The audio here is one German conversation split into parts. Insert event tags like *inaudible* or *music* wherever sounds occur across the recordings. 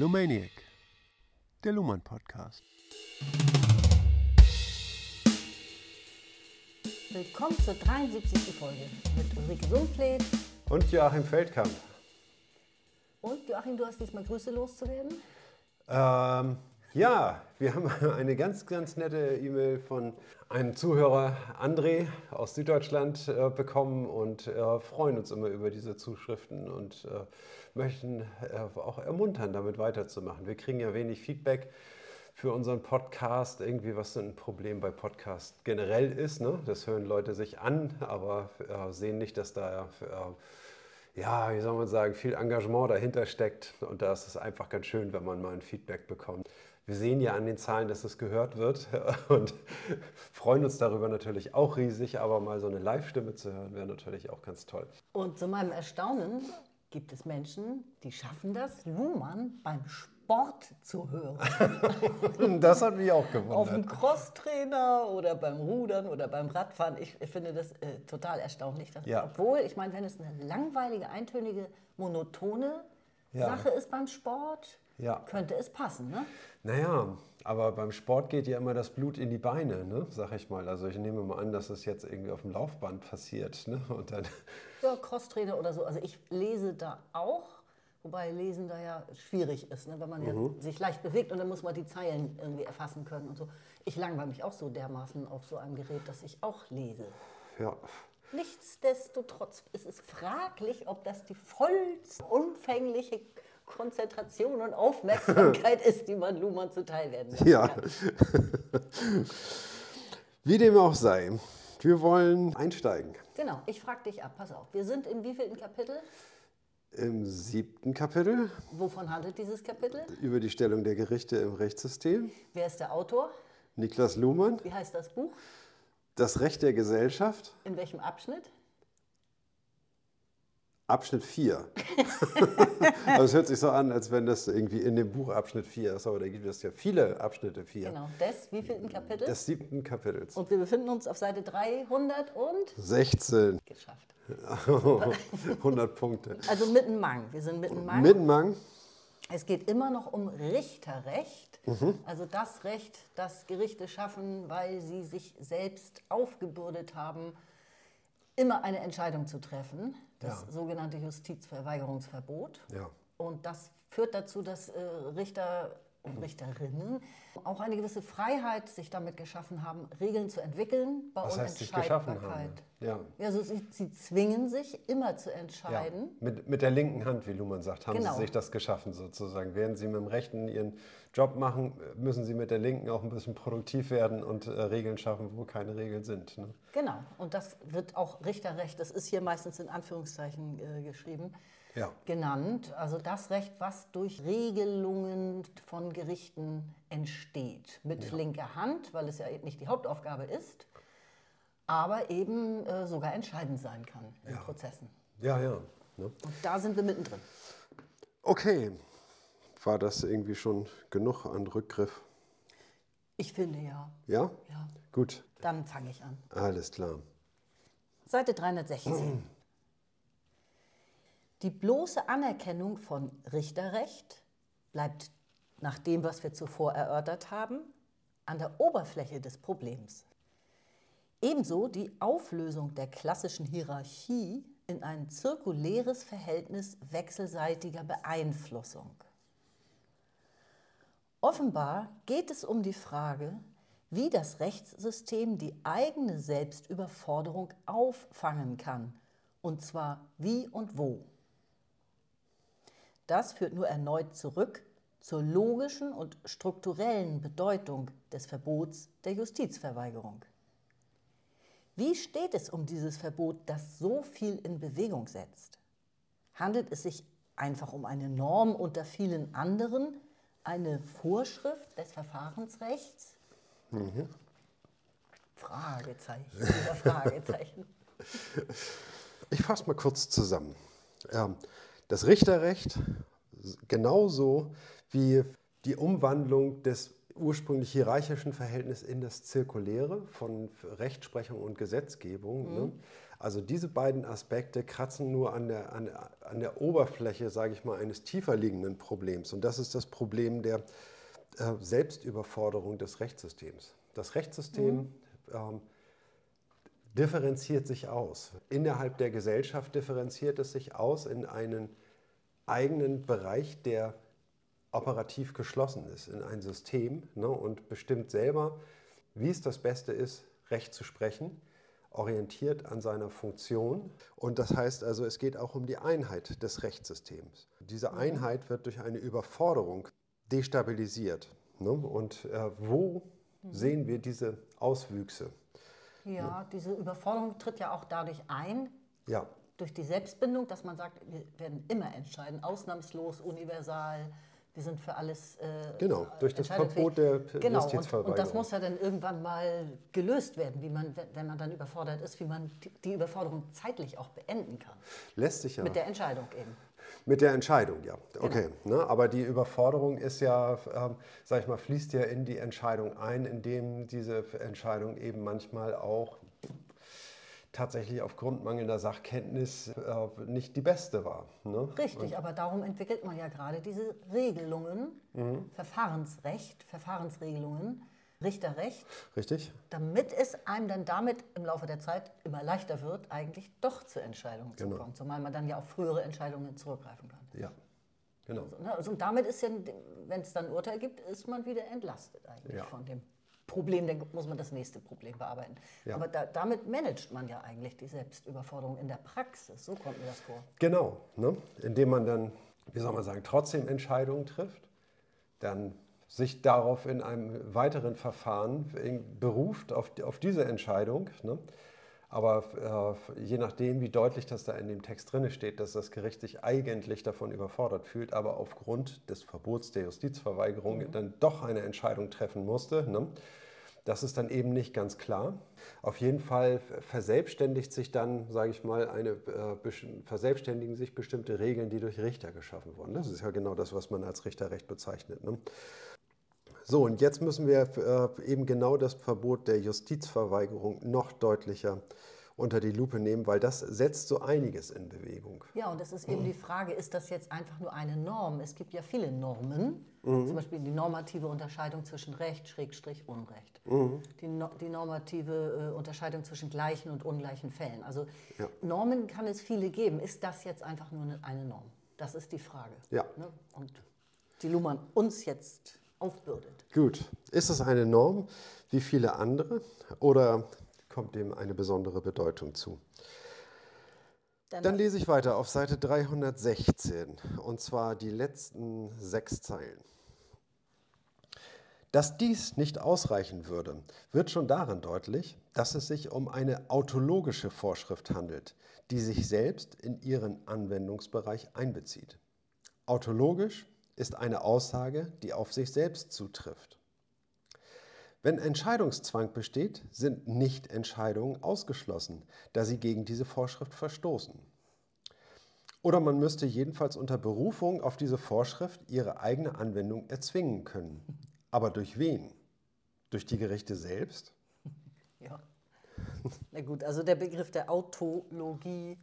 Lumaniac, der Luhmann Podcast. Willkommen zur 73. Folge mit Ulrike Sumpfleet. Und Joachim Feldkamp. Und Joachim, du hast diesmal Grüße loszuwerden? Ähm, ja, wir haben *laughs* eine ganz, ganz nette E-Mail von einem Zuhörer, André aus Süddeutschland, äh, bekommen und äh, freuen uns immer über diese Zuschriften und äh, möchten äh, auch ermuntern, damit weiterzumachen. Wir kriegen ja wenig Feedback für unseren Podcast, irgendwie was ein Problem bei Podcast generell ist. Ne? Das hören Leute sich an, aber äh, sehen nicht, dass da äh, ja, wie soll man sagen, viel Engagement dahinter steckt. Und da ist es einfach ganz schön, wenn man mal ein Feedback bekommt. Wir sehen ja an den Zahlen, dass es gehört wird *laughs* und freuen uns darüber natürlich auch riesig, aber mal so eine Live-Stimme zu hören, wäre natürlich auch ganz toll. Und zu meinem Erstaunen gibt es Menschen, die schaffen das, Luhmann beim Sport zu hören. *laughs* das hat mich auch Auf dem gewundert. Crosstrainer oder beim Rudern oder beim Radfahren. Ich, ich finde das äh, total erstaunlich. Dass, Ja. Obwohl, ich meine, wenn es eine langweilige, eintönige, monotone Ja. Sache ist beim Sport, Ja. könnte es passen. Ne? Naja, aber beim Sport geht ja immer das Blut in die Beine, ne? sag ich mal. Also ich nehme mal an, dass es jetzt irgendwie auf dem Laufband passiert. Ne? *laughs* Und dann, Ja, Crosstrainer oder so. Also ich lese da auch, wobei Lesen da ja schwierig ist, ne? wenn man ja sich leicht bewegt und dann muss man die Zeilen irgendwie erfassen können und so. Ich langweile mich auch so dermaßen auf so einem Gerät, dass ich auch lese. ja, Nichtsdestotrotz ist es fraglich, ob das die vollumfängliche Konzentration und Aufmerksamkeit *laughs* ist, die man Luhmann zuteil werden lassen Ja. kann. *laughs* wie dem auch sei, wir wollen einsteigen. Genau, ich frage dich ab, pass auf. Wir sind im wievielten Kapitel? Im siebten Kapitel Wovon handelt dieses Kapitel? über die Stellung der Gerichte im Rechtssystem. Wer ist der Autor? Niklas Luhmann, Wie heißt das Buch? das Recht der Gesellschaft, In welchem Abschnitt? Abschnitt 4. *laughs* also es hört sich so an, als wenn das irgendwie in dem Buch Abschnitt 4 ist, aber da gibt es ja viele Abschnitte 4. Genau, des wievielten Kapitel? Des siebten Kapitels. Und wir befinden uns auf Seite 300 und 16. geschafft. *laughs* 100 Punkte. Also mitten Mang. Wir sind mitten Mang. Mittenmang, Es geht immer noch um Richterrecht, also das Recht, das Gerichte schaffen, weil sie sich selbst aufgebürdet haben, immer eine Entscheidung zu treffen, das Ja. sogenannte Justizverweigerungsverbot. Ja. Und das führt dazu, dass äh, Richter und Richterinnen auch eine gewisse Freiheit sich damit geschaffen haben, Regeln zu entwickeln bei Was? Unentscheidbarkeit. Ja. Ja, also sie, sie zwingen sich immer zu Ja. entscheiden. Mit, mit der linken Hand, wie Luhmann sagt, haben Genau. sie sich das geschaffen sozusagen. Während sie mit dem Rechten ihren Job machen, müssen sie mit der linken auch ein bisschen produktiv werden und äh, Regeln schaffen, wo keine Regeln sind. Ne? Genau, und das wird auch Richterrecht, das ist hier meistens in Anführungszeichen äh, geschrieben, Ja. genannt. Also das Recht, was durch Regelungen von Gerichten entsteht. Mit linker Hand, weil es ja eben nicht die Hauptaufgabe ist, aber eben äh, sogar entscheidend sein kann in Prozessen. Ja, ja. Ne? Und da sind wir mittendrin. Okay. War das irgendwie schon genug an Rückgriff? Ich finde ja. Ja? Ja, Gut. dann fange ich an. Alles klar. Seite 316. Die bloße Anerkennung von Richterrecht bleibt nach dem, was wir zuvor erörtert haben, an der Oberfläche des Problems. Ebenso die Auflösung der klassischen Hierarchie in ein zirkuläres Verhältnis wechselseitiger Beeinflussung. Offenbar geht es um die Frage, wie das Rechtssystem die eigene Selbstüberforderung auffangen kann, und zwar wie und wo. Das führt nur erneut zurück zur logischen und strukturellen Bedeutung des Verbots der Justizverweigerung. Wie steht es um dieses Verbot, das so viel in Bewegung setzt? Handelt es sich einfach um eine Norm unter vielen anderen, eine Vorschrift des Verfahrensrechts? Fragezeichen über Fragezeichen. *laughs* Ich fasse mal kurz zusammen. Ähm, Das Richterrecht, genauso wie die Umwandlung des ursprünglich hierarchischen Verhältnisses in das Zirkuläre von Rechtsprechung und Gesetzgebung, ne, Also diese beiden Aspekte kratzen nur an der, an, an der Oberfläche, sage ich mal, eines tiefer liegenden Problems. Und das ist das Problem der äh, Selbstüberforderung des Rechtssystems. Das Rechtssystem mhm. ähm, differenziert sich aus. Innerhalb der Gesellschaft differenziert es sich aus in einen eigenen Bereich, der operativ geschlossen ist, in ein System ne, und bestimmt selber, wie es das Beste ist, Recht zu sprechen, orientiert an seiner Funktion. Und das heißt also, es geht auch um die Einheit des Rechtssystems. Diese mhm. Einheit wird durch eine Überforderung destabilisiert. Ne? Und äh, wo mhm. sehen wir diese Auswüchse? Ja, diese Überforderung tritt ja auch dadurch ein, ja. durch die Selbstbindung, dass man sagt, wir werden immer entscheiden, ausnahmslos, universal, wir sind für alles. Äh, genau, durch das Verbot der genau, Justizverweigerung. Und, und das muss ja dann irgendwann mal gelöst werden, wie man, wenn man dann überfordert ist, wie man die Überforderung zeitlich auch beenden kann. Lässt sich ja. Mit der Entscheidung eben. Mit der Entscheidung, ja. Okay. Genau. Ne? Aber die Überforderung ist ja, ähm, sag ich mal, fließt ja in die Entscheidung ein, indem diese Entscheidung eben manchmal auch tatsächlich aufgrund mangelnder Sachkenntnis äh, nicht die beste war. Ne? Richtig, Und aber darum entwickelt man ja gerade diese Regelungen, mhm. Verfahrensrecht, Verfahrensregelungen, Richterrecht. Richtig. Damit es einem dann damit im Laufe der Zeit immer leichter wird, eigentlich doch zu genau. kommen. Zumal man dann ja auf frühere Entscheidungen zurückgreifen kann. Ja, genau. Also, ne, also, und damit ist ja, wenn es dann ein Urteil gibt, ist man wieder entlastet eigentlich ja. von dem Problem, dann muss man das nächste Problem bearbeiten. Ja. Aber da, damit managt man ja eigentlich die Selbstüberforderung in der Praxis. So kommt mir das vor. Genau, ne? indem man dann, wie soll man sagen, trotzdem Entscheidungen trifft, dann sich darauf in einem weiteren Verfahren beruft, auf, auf diese Entscheidung. Ne? Aber äh, je nachdem, wie deutlich das da in dem Text drin steht, dass das Gericht sich eigentlich davon überfordert fühlt, aber aufgrund des Verbots der Justizverweigerung mhm. dann doch eine Entscheidung treffen musste, ne? das ist dann eben nicht ganz klar. Auf jeden Fall verselbstständigt sich dann, sage ich mal, eine, äh, verselbstständigen sich bestimmte Regeln, die durch Richter geschaffen wurden. Das ist ja genau das, was man als Richterrecht bezeichnet. Ne? So, und jetzt müssen wir äh, eben genau das Verbot der Justizverweigerung noch deutlicher unter die Lupe nehmen, weil das setzt so einiges in Bewegung. Ja, und es ist eben die Frage, ist das jetzt einfach nur eine Norm? Es gibt ja viele Normen, mhm. zum Beispiel die normative Unterscheidung zwischen Recht, Schrägstrich, Unrecht, mhm. die, no die, normative äh, Unterscheidung zwischen gleichen und ungleichen Fällen. Also ja. Normen kann es viele geben. Ist das jetzt einfach nur eine Norm? Das ist die Frage. Ja. Ne? Und die Luhmann uns jetzt aufbürdet. Gut. Ist es eine Norm wie viele andere oder kommt dem eine besondere Bedeutung zu? Dann, Dann lese ich weiter auf Seite 316 und zwar die letzten sechs Zeilen. Dass dies nicht ausreichen würde, wird schon darin deutlich, dass es sich um eine autologische Vorschrift handelt, die sich selbst in ihren Anwendungsbereich einbezieht. Autologisch ist eine Aussage, die auf sich selbst zutrifft. Wenn Entscheidungszwang besteht, sind Nichtentscheidungen ausgeschlossen, da sie gegen diese Vorschrift verstoßen. Oder man müsste jedenfalls unter Berufung auf diese Vorschrift ihre eigene Anwendung erzwingen können. Aber durch wen? Durch die Gerichte selbst? *laughs* Ja. Na gut, also der Begriff der Autologie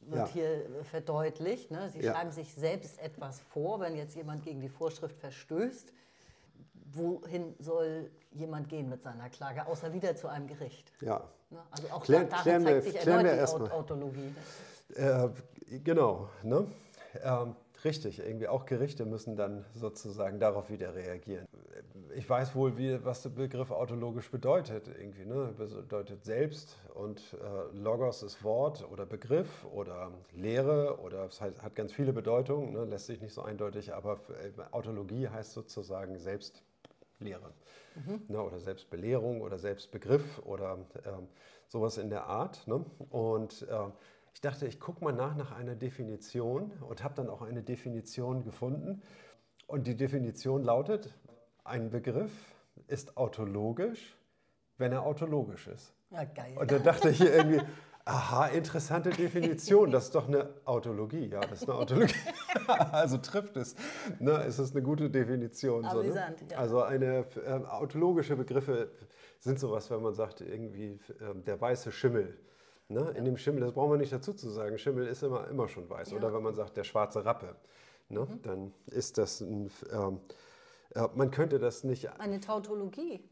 wird ja. hier verdeutlicht. Ne? Sie ja. schreiben sich selbst etwas vor, wenn jetzt jemand gegen die Vorschrift verstößt. Wohin soll jemand gehen mit seiner Klage, außer wieder zu einem Gericht? Ja. Ne? Also auch Klär, da, darin zeigt sich erneut die Autologie. Äh, genau. Ne? Ähm, Richtig, irgendwie auch Gerichte müssen dann sozusagen darauf wieder reagieren. Ich weiß wohl, wie, was der Begriff autologisch bedeutet. Irgendwie, ne? Bedeutet selbst und äh, Logos ist Wort oder Begriff oder Lehre oder es hat, hat ganz viele Bedeutungen, ne? lässt sich nicht so eindeutig, aber äh, Autologie heißt sozusagen Selbstlehre mhm. ne? oder Selbstbelehrung oder Selbstbegriff oder äh, sowas in der Art. Ne? Und äh, ich dachte, ich gucke mal nach nach einer Definition und habe dann auch eine Definition gefunden. Und die Definition lautet, ein Begriff ist autologisch, wenn er autologisch ist. Ja, geil. Und da dachte ich irgendwie, aha, interessante Definition, das ist doch eine Autologie. Ja, das ist eine Autologie. *laughs* also trifft es. Ne, es ist eine gute Definition. So, ne? ja. Also eine äh, autologische Begriffe sind sowas, wenn man sagt, irgendwie äh, der weiße Schimmel Ne? In dem Schimmel, das brauchen wir nicht dazu zu sagen, Schimmel ist immer, immer schon weiß. Oder wenn man sagt, der schwarze Rappe, ne? dann ist das ein, ähm, äh, man könnte das nicht, Eine Tautologie.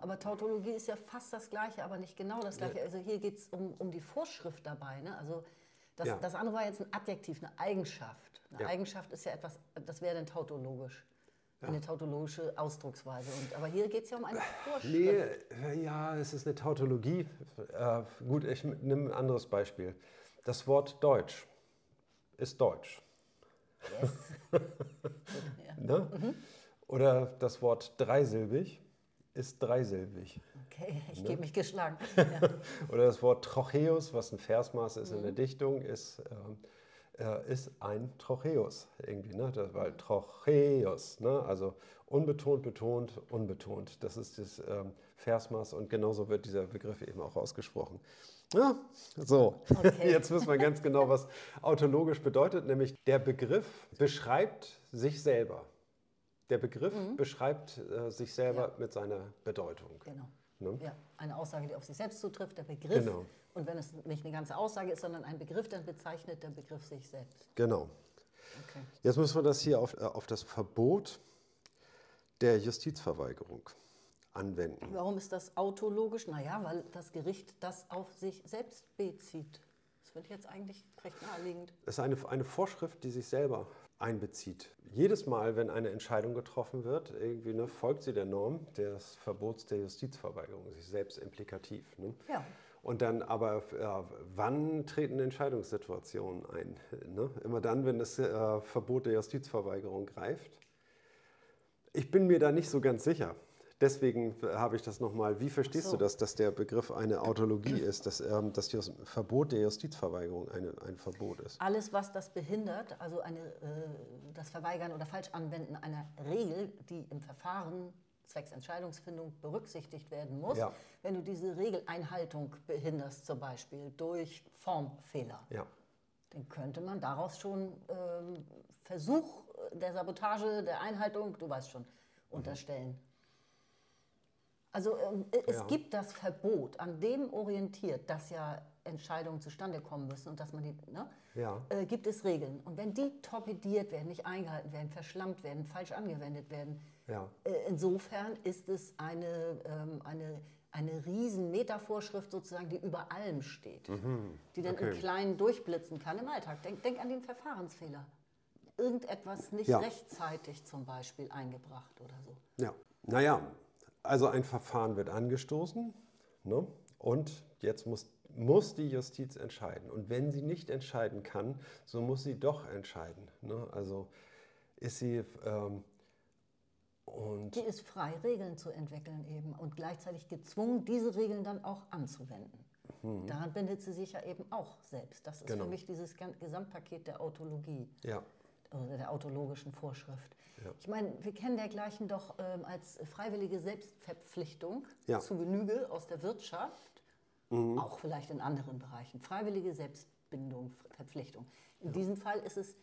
Aber Tautologie ist ja fast das Gleiche, aber nicht genau das Gleiche. Also hier geht es um, um die Vorschrift dabei. Ne? Also das, Ja. das andere war jetzt ein Adjektiv, eine Eigenschaft. Eine Ja. Eigenschaft ist ja etwas, das wäre dann tautologisch. Eine tautologische Ausdrucksweise. Und, aber hier geht es ja um eine Vorschrift. Nee, ja, es ist eine Tautologie. Äh, gut, ich nehme ein anderes Beispiel. Das Wort Deutsch ist Deutsch. Yes. *laughs* Ne? Oder das Wort dreisilbig ist dreisilbig. Okay, ich Ne? gebe mich geschlagen. *laughs* Ja. Oder das Wort Trocheus, was ein Versmaß ist in der Dichtung, ist, ähm, äh, ist ein Trocheus irgendwie. Ne? Das, weil Trocheus, ne? also unbetont, betont, unbetont. Das ist das ähm, Versmaß und genauso wird dieser Begriff eben auch ausgesprochen. Ja, so, Okay. *laughs* jetzt wissen wir ganz genau, was autologisch bedeutet, nämlich der Begriff beschreibt sich selber. Der Begriff beschreibt äh, sich selber Ja. mit seiner Bedeutung. Genau. Ne? Ja, eine Aussage, die auf sich selbst zutrifft, der Begriff. Genau. Und wenn es nicht eine ganze Aussage ist, sondern ein Begriff, dann bezeichnet der Begriff sich selbst. Genau. Okay. Jetzt müssen wir das hier auf, äh, auf das Verbot der Justizverweigerung anwenden. Warum ist das autologisch? Naja, weil das Gericht das auf sich selbst bezieht. Das finde ich jetzt eigentlich recht naheliegend. Das ist eine, eine Vorschrift, die sich selber einbezieht. Jedes Mal, wenn eine Entscheidung getroffen wird, irgendwie ne, folgt sie der Norm des Verbots der Justizverweigerung, sich selbst implikativ. Ne? Ja. Und dann aber, ja, wann treten Entscheidungssituationen ein? Ne? Immer dann, wenn das äh, Verbot der Justizverweigerung greift. Ich bin mir da nicht so ganz sicher. Deswegen habe ich das nochmal. Wie verstehst so. du das, dass der Begriff eine Autologie ist, dass, ähm, das Verbot der Justizverweigerung eine, ein Verbot ist? Alles, was das behindert, also eine, äh, das Verweigern oder Falschanwenden einer Regel, die im Verfahren zwecks Entscheidungsfindung berücksichtigt werden muss, Ja. wenn du diese Regeleinhaltung behinderst, zum Beispiel durch Formfehler, Ja. dann könnte man daraus schon ähm, Versuch der Sabotage, der Einhaltung, du weißt schon, unterstellen. Also ähm, es Ja. gibt das Verbot, an dem orientiert, dass ja Entscheidungen zustande kommen müssen und dass man die, ne, Ja. äh, gibt es Regeln. Und wenn die torpediert werden, nicht eingehalten werden, verschlammt werden, falsch angewendet werden, Ja. äh, insofern ist es eine, ähm, eine, eine riesen Metavorschrift sozusagen, die über allem steht, die dann im Mhm. okay. Kleinen durchblitzen kann im Alltag. Denk, denk an den Verfahrensfehler. Irgendetwas nicht rechtzeitig zum Beispiel eingebracht oder so. Ja, naja, also ein Verfahren wird angestoßen ne? und jetzt muss, muss die Justiz entscheiden. Und wenn sie nicht entscheiden kann, so muss sie doch entscheiden. Ne? Also ist sie ähm, und Die ist frei, Regeln zu entwickeln eben und gleichzeitig gezwungen, diese Regeln dann auch anzuwenden. Daran bindet sie sich ja eben auch selbst. Das ist Mhm. Genau. für mich dieses Gesamtpaket der Autologie ja, oder der autologischen Vorschrift. Ja. Ich meine, wir kennen dergleichen doch ähm, als freiwillige Selbstverpflichtung Ja. zu Genüge aus der Wirtschaft, auch vielleicht in anderen Bereichen. Freiwillige Selbstbindung, Ver- Verpflichtung. In diesem Fall ist es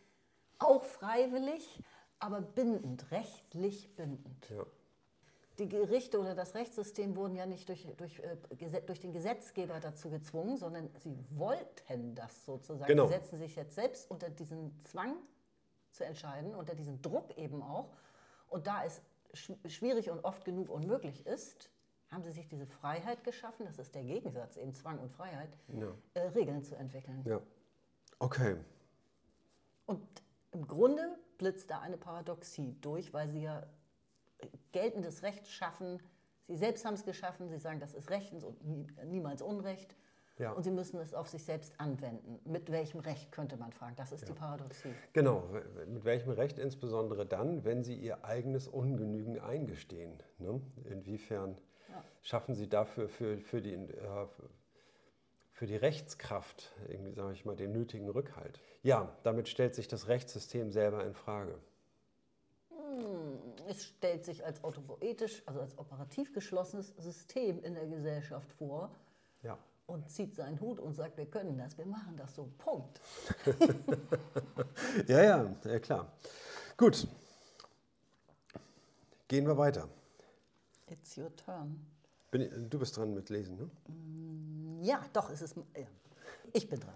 auch freiwillig, aber bindend, rechtlich bindend. ja, Die Gerichte oder das Rechtssystem wurden ja nicht durch, durch, äh, durch den Gesetzgeber dazu gezwungen, sondern sie wollten das sozusagen. Genau. Sie setzen sich jetzt selbst unter diesen Zwang zu entscheiden, unter diesen Druck eben auch. Und da es sch schwierig und oft genug unmöglich ist, haben sie sich diese Freiheit geschaffen, das ist der Gegensatz, eben Zwang und Freiheit, Ja. äh, Regeln zu entwickeln. ja. Okay, Und im Grunde blitzt da eine Paradoxie durch, weil sie ja geltendes Recht schaffen. Sie selbst haben es geschaffen, sie sagen, das ist rechtens und nie, niemals Unrecht. Ja. Und sie müssen es auf sich selbst anwenden. Mit welchem Recht könnte man fragen? Das ist die Paradoxie. genau. Mit welchem Recht insbesondere dann, wenn sie ihr eigenes Ungenügen eingestehen? Ne? Inwiefern schaffen sie dafür für, für, die, äh, für die Rechtskraft, irgendwie sage ich mal, den nötigen Rückhalt? Ja, damit stellt sich das Rechtssystem selber in Frage. Es stellt sich als autopoetisch, also als operativ geschlossenes System in der Gesellschaft vor Ja. Und zieht seinen Hut und sagt, wir können das, wir machen das so. Punkt. *laughs* Ja, ja, ja klar. Gut. Gehen wir weiter. It's your turn. Ich- du bist dran mit Lesen, ne? Ja, doch, es ist. Ja. Ich bin dran.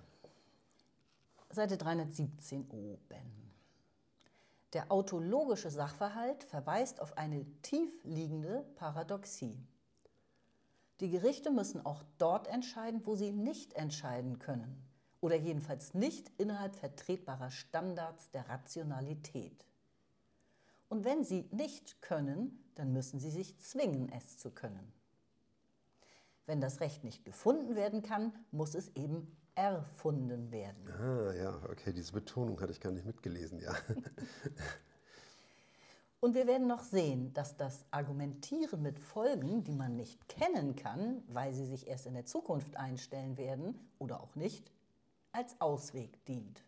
Seite 317 oben. Der autologische Sachverhalt verweist auf eine tief liegende Paradoxie. Die Gerichte müssen auch dort entscheiden, wo sie nicht entscheiden können oder jedenfalls nicht innerhalb vertretbarer Standards der Rationalität. Und wenn sie nicht können, dann müssen sie sich zwingen, es zu können. Wenn das Recht nicht gefunden werden kann, muss es eben erfunden werden. Ah, ja, okay, diese Betonung hatte ich gar nicht mitgelesen, ja. *laughs* Und wir werden noch sehen, dass das Argumentieren mit Folgen, die man nicht kennen kann, weil sie sich erst in der Zukunft einstellen werden oder auch nicht, als Ausweg dient.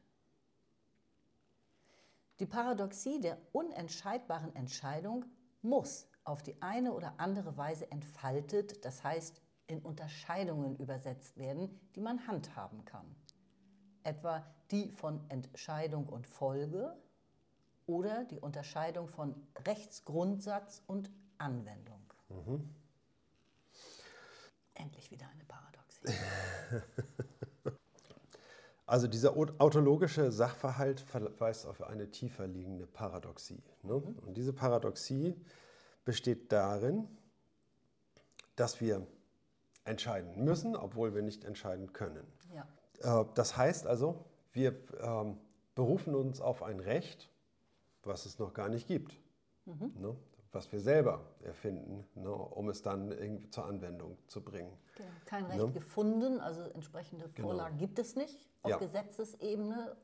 Die Paradoxie der unentscheidbaren Entscheidung muss auf die eine oder andere Weise entfaltet, das heißt in Unterscheidungen übersetzt werden, die man handhaben kann. Etwa die von Entscheidung und Folge oder die Unterscheidung von Rechtsgrundsatz und Anwendung. Mhm. Endlich wieder eine Paradoxie. *laughs* Also dieser autologische Sachverhalt verweist auf eine tiefer liegende Paradoxie. Ne? Mhm. Und diese Paradoxie besteht darin, dass wir entscheiden müssen, obwohl wir nicht entscheiden können. Ja. Äh, das heißt also, wir ähm, berufen uns auf ein Recht, was es noch gar nicht gibt, mhm. ne? was wir selber erfinden, ne? um es dann irgendwie zur Anwendung zu bringen. Genau. Kein Recht ne? gefunden, also entsprechende genau. Vorlagen genau. gibt es nicht auf ja. Gesetzesebene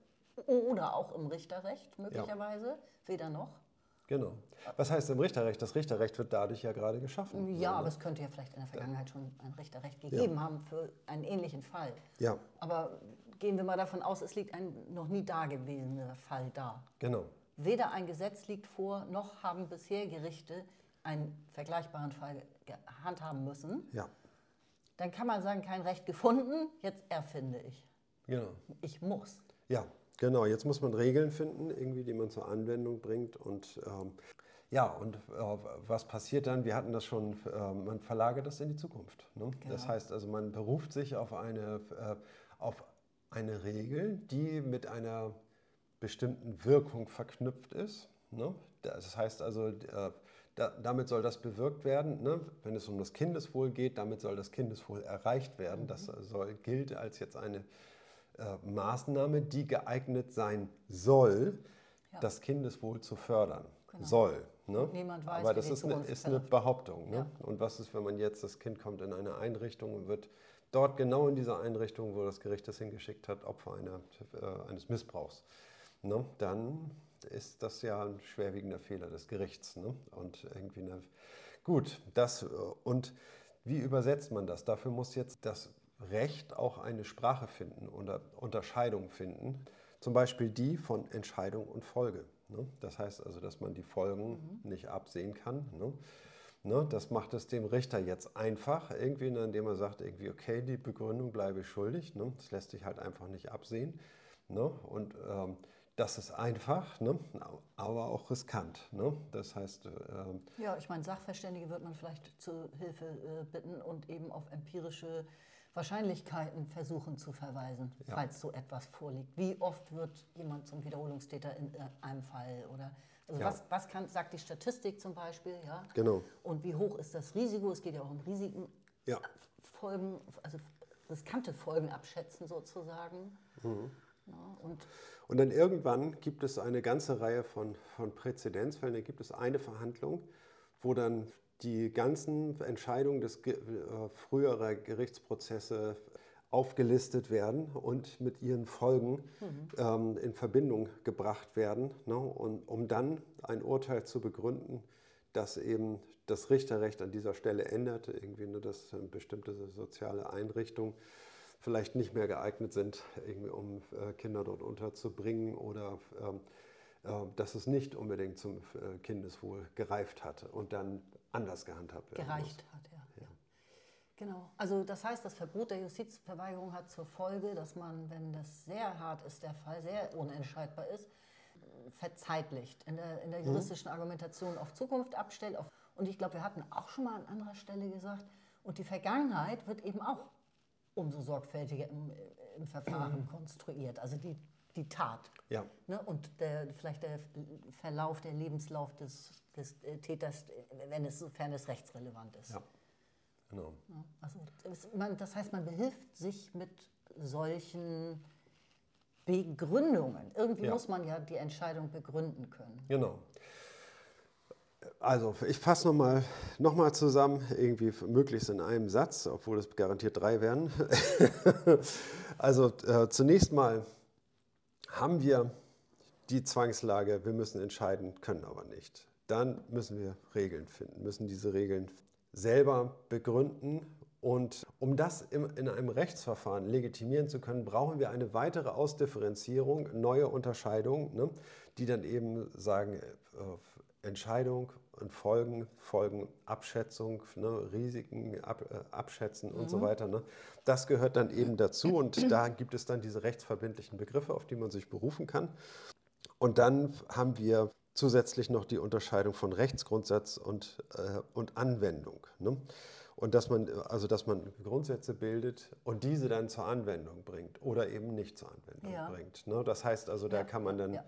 oder auch im Richterrecht möglicherweise, ja. weder noch. Genau. Was heißt im Richterrecht? Das Richterrecht wird dadurch ja gerade geschaffen. Ja, aber es könnte ja vielleicht in der Vergangenheit schon ein Richterrecht gegeben ja. haben für einen ähnlichen Fall. Ja. Aber gehen wir mal davon aus, es liegt ein noch nie dagewesener Fall da. Genau. Weder ein Gesetz liegt vor, noch haben bisher Gerichte einen vergleichbaren Fall handhaben müssen. Ja. Dann kann man sagen, kein Recht gefunden, jetzt erfinde ich. Genau. Ich muss. Ja, Genau, jetzt muss man Regeln finden, irgendwie, die man zur Anwendung bringt. Und ähm, ja, und äh, was passiert dann? Wir hatten das schon, äh, man verlagert das in die Zukunft. Ne? Genau. Das heißt also, man beruft sich auf eine, äh, auf eine Regel, die mit einer bestimmten Wirkung verknüpft ist. Ne? Das heißt also, äh, da, damit soll das bewirkt werden. Ne? Wenn es um das Kindeswohl geht, damit soll das Kindeswohl erreicht werden. Mhm. Das soll, gilt als jetzt eine äh, Maßnahme, die geeignet sein soll, ja. das Kindeswohl zu fördern. Genau. Soll. Ne? Niemand weiß, Aber das ist, eine, ist eine, Behauptung. Ne? Ja. Und was ist, wenn man jetzt, das Kind kommt in eine Einrichtung und wird dort genau in dieser Einrichtung, wo das Gericht es hingeschickt hat, Opfer einer, äh, eines Missbrauchs? Ne? Dann ist das ja ein schwerwiegender Fehler des Gerichts. Ne? Und irgendwie eine, gut, das und wie übersetzt man das? Dafür muss jetzt das Recht auch eine Sprache finden oder Unterscheidung finden. Zum Beispiel die von Entscheidung und Folge. Ne? Das heißt also, dass man die Folgen mhm. nicht absehen kann. Ne? Ne? Das macht es dem Richter jetzt einfach, irgendwie, indem er sagt, irgendwie, okay, die Begründung bleibe ich schuldig. Das lässt sich halt einfach nicht absehen. Und ähm, das ist einfach, ne? aber auch riskant. Ne? Das heißt. Ähm, ja, ich meine, Sachverständige wird man vielleicht zu Hilfe äh, bitten und eben auf empirische Wahrscheinlichkeiten versuchen zu verweisen, ja. falls so etwas vorliegt. Wie oft wird jemand zum Wiederholungstäter in äh, einem Fall? Oder also ja. was, was kann, sagt die Statistik zum Beispiel? Ja? Genau. Und wie hoch ist das Risiko? Es geht ja auch um Risiken, ja. Folgen, also riskante Folgen abschätzen sozusagen. Mhm. Ja, und, und dann irgendwann gibt es eine ganze Reihe von, von Präzedenzfällen. Da gibt es eine Verhandlung, wo dann die ganzen Entscheidungen des äh, früherer Gerichtsprozesse aufgelistet werden und mit ihren Folgen mhm. ähm, in Verbindung gebracht werden, ne, und, um dann ein Urteil zu begründen, dass eben das Richterrecht an dieser Stelle ändert, irgendwie, ne, dass bestimmte soziale Einrichtungen vielleicht nicht mehr geeignet sind, irgendwie, um äh, Kinder dort unterzubringen oder ähm, äh, dass es nicht unbedingt zum äh, Kindeswohl gereift hat und dann anders gehandhabt werden Gereicht muss. hat, ja. ja. Genau. Also das heißt, das Verbot der Justizverweigerung hat zur Folge, dass man, wenn das sehr hart ist, der Fall sehr unentscheidbar ist, verzeitlicht, in der, in der mhm. juristischen Argumentation auf Zukunft abstellt. Auf, und ich glaube, wir hatten auch schon mal an anderer Stelle gesagt, und die Vergangenheit wird eben auch umso sorgfältiger im, im Verfahren *clears throat* konstruiert. Also die, die Tat. Ja. Ne? Und der, vielleicht der Verlauf, der Lebenslauf des, des äh, Täters, wenn es, sofern es rechtsrelevant ist. Ja. Genau. Also es, man, das heißt, man behilft sich mit solchen Begründungen. Irgendwie Ja. muss man ja die Entscheidung begründen können. Genau. Also, ich fasse nochmal noch mal zusammen, irgendwie möglichst in einem Satz, obwohl es garantiert drei werden. *laughs* also, äh, zunächst mal haben wir die Zwangslage, wir müssen entscheiden, können aber nicht. Dann müssen wir Regeln finden, müssen diese Regeln selber begründen. Und um das in einem Rechtsverfahren legitimieren zu können, brauchen wir eine weitere Ausdifferenzierung, neue Unterscheidung, ne, die dann eben sagen, äh, Entscheidung und Folgen, Folgen, Abschätzung, ne, Risiken ab, äh, abschätzen und so weiter. Ne. Das gehört dann eben dazu *clears throat* und da gibt es dann diese rechtsverbindlichen Begriffe, auf die man sich berufen kann. Und dann haben wir zusätzlich noch die Unterscheidung von Rechtsgrundsatz und, äh, und Anwendung. Ne? Und dass man, also dass man Grundsätze bildet und diese dann zur Anwendung bringt oder eben nicht zur Anwendung Ja. bringt. Ne? Das heißt also, da Ja, kann man dann, ja.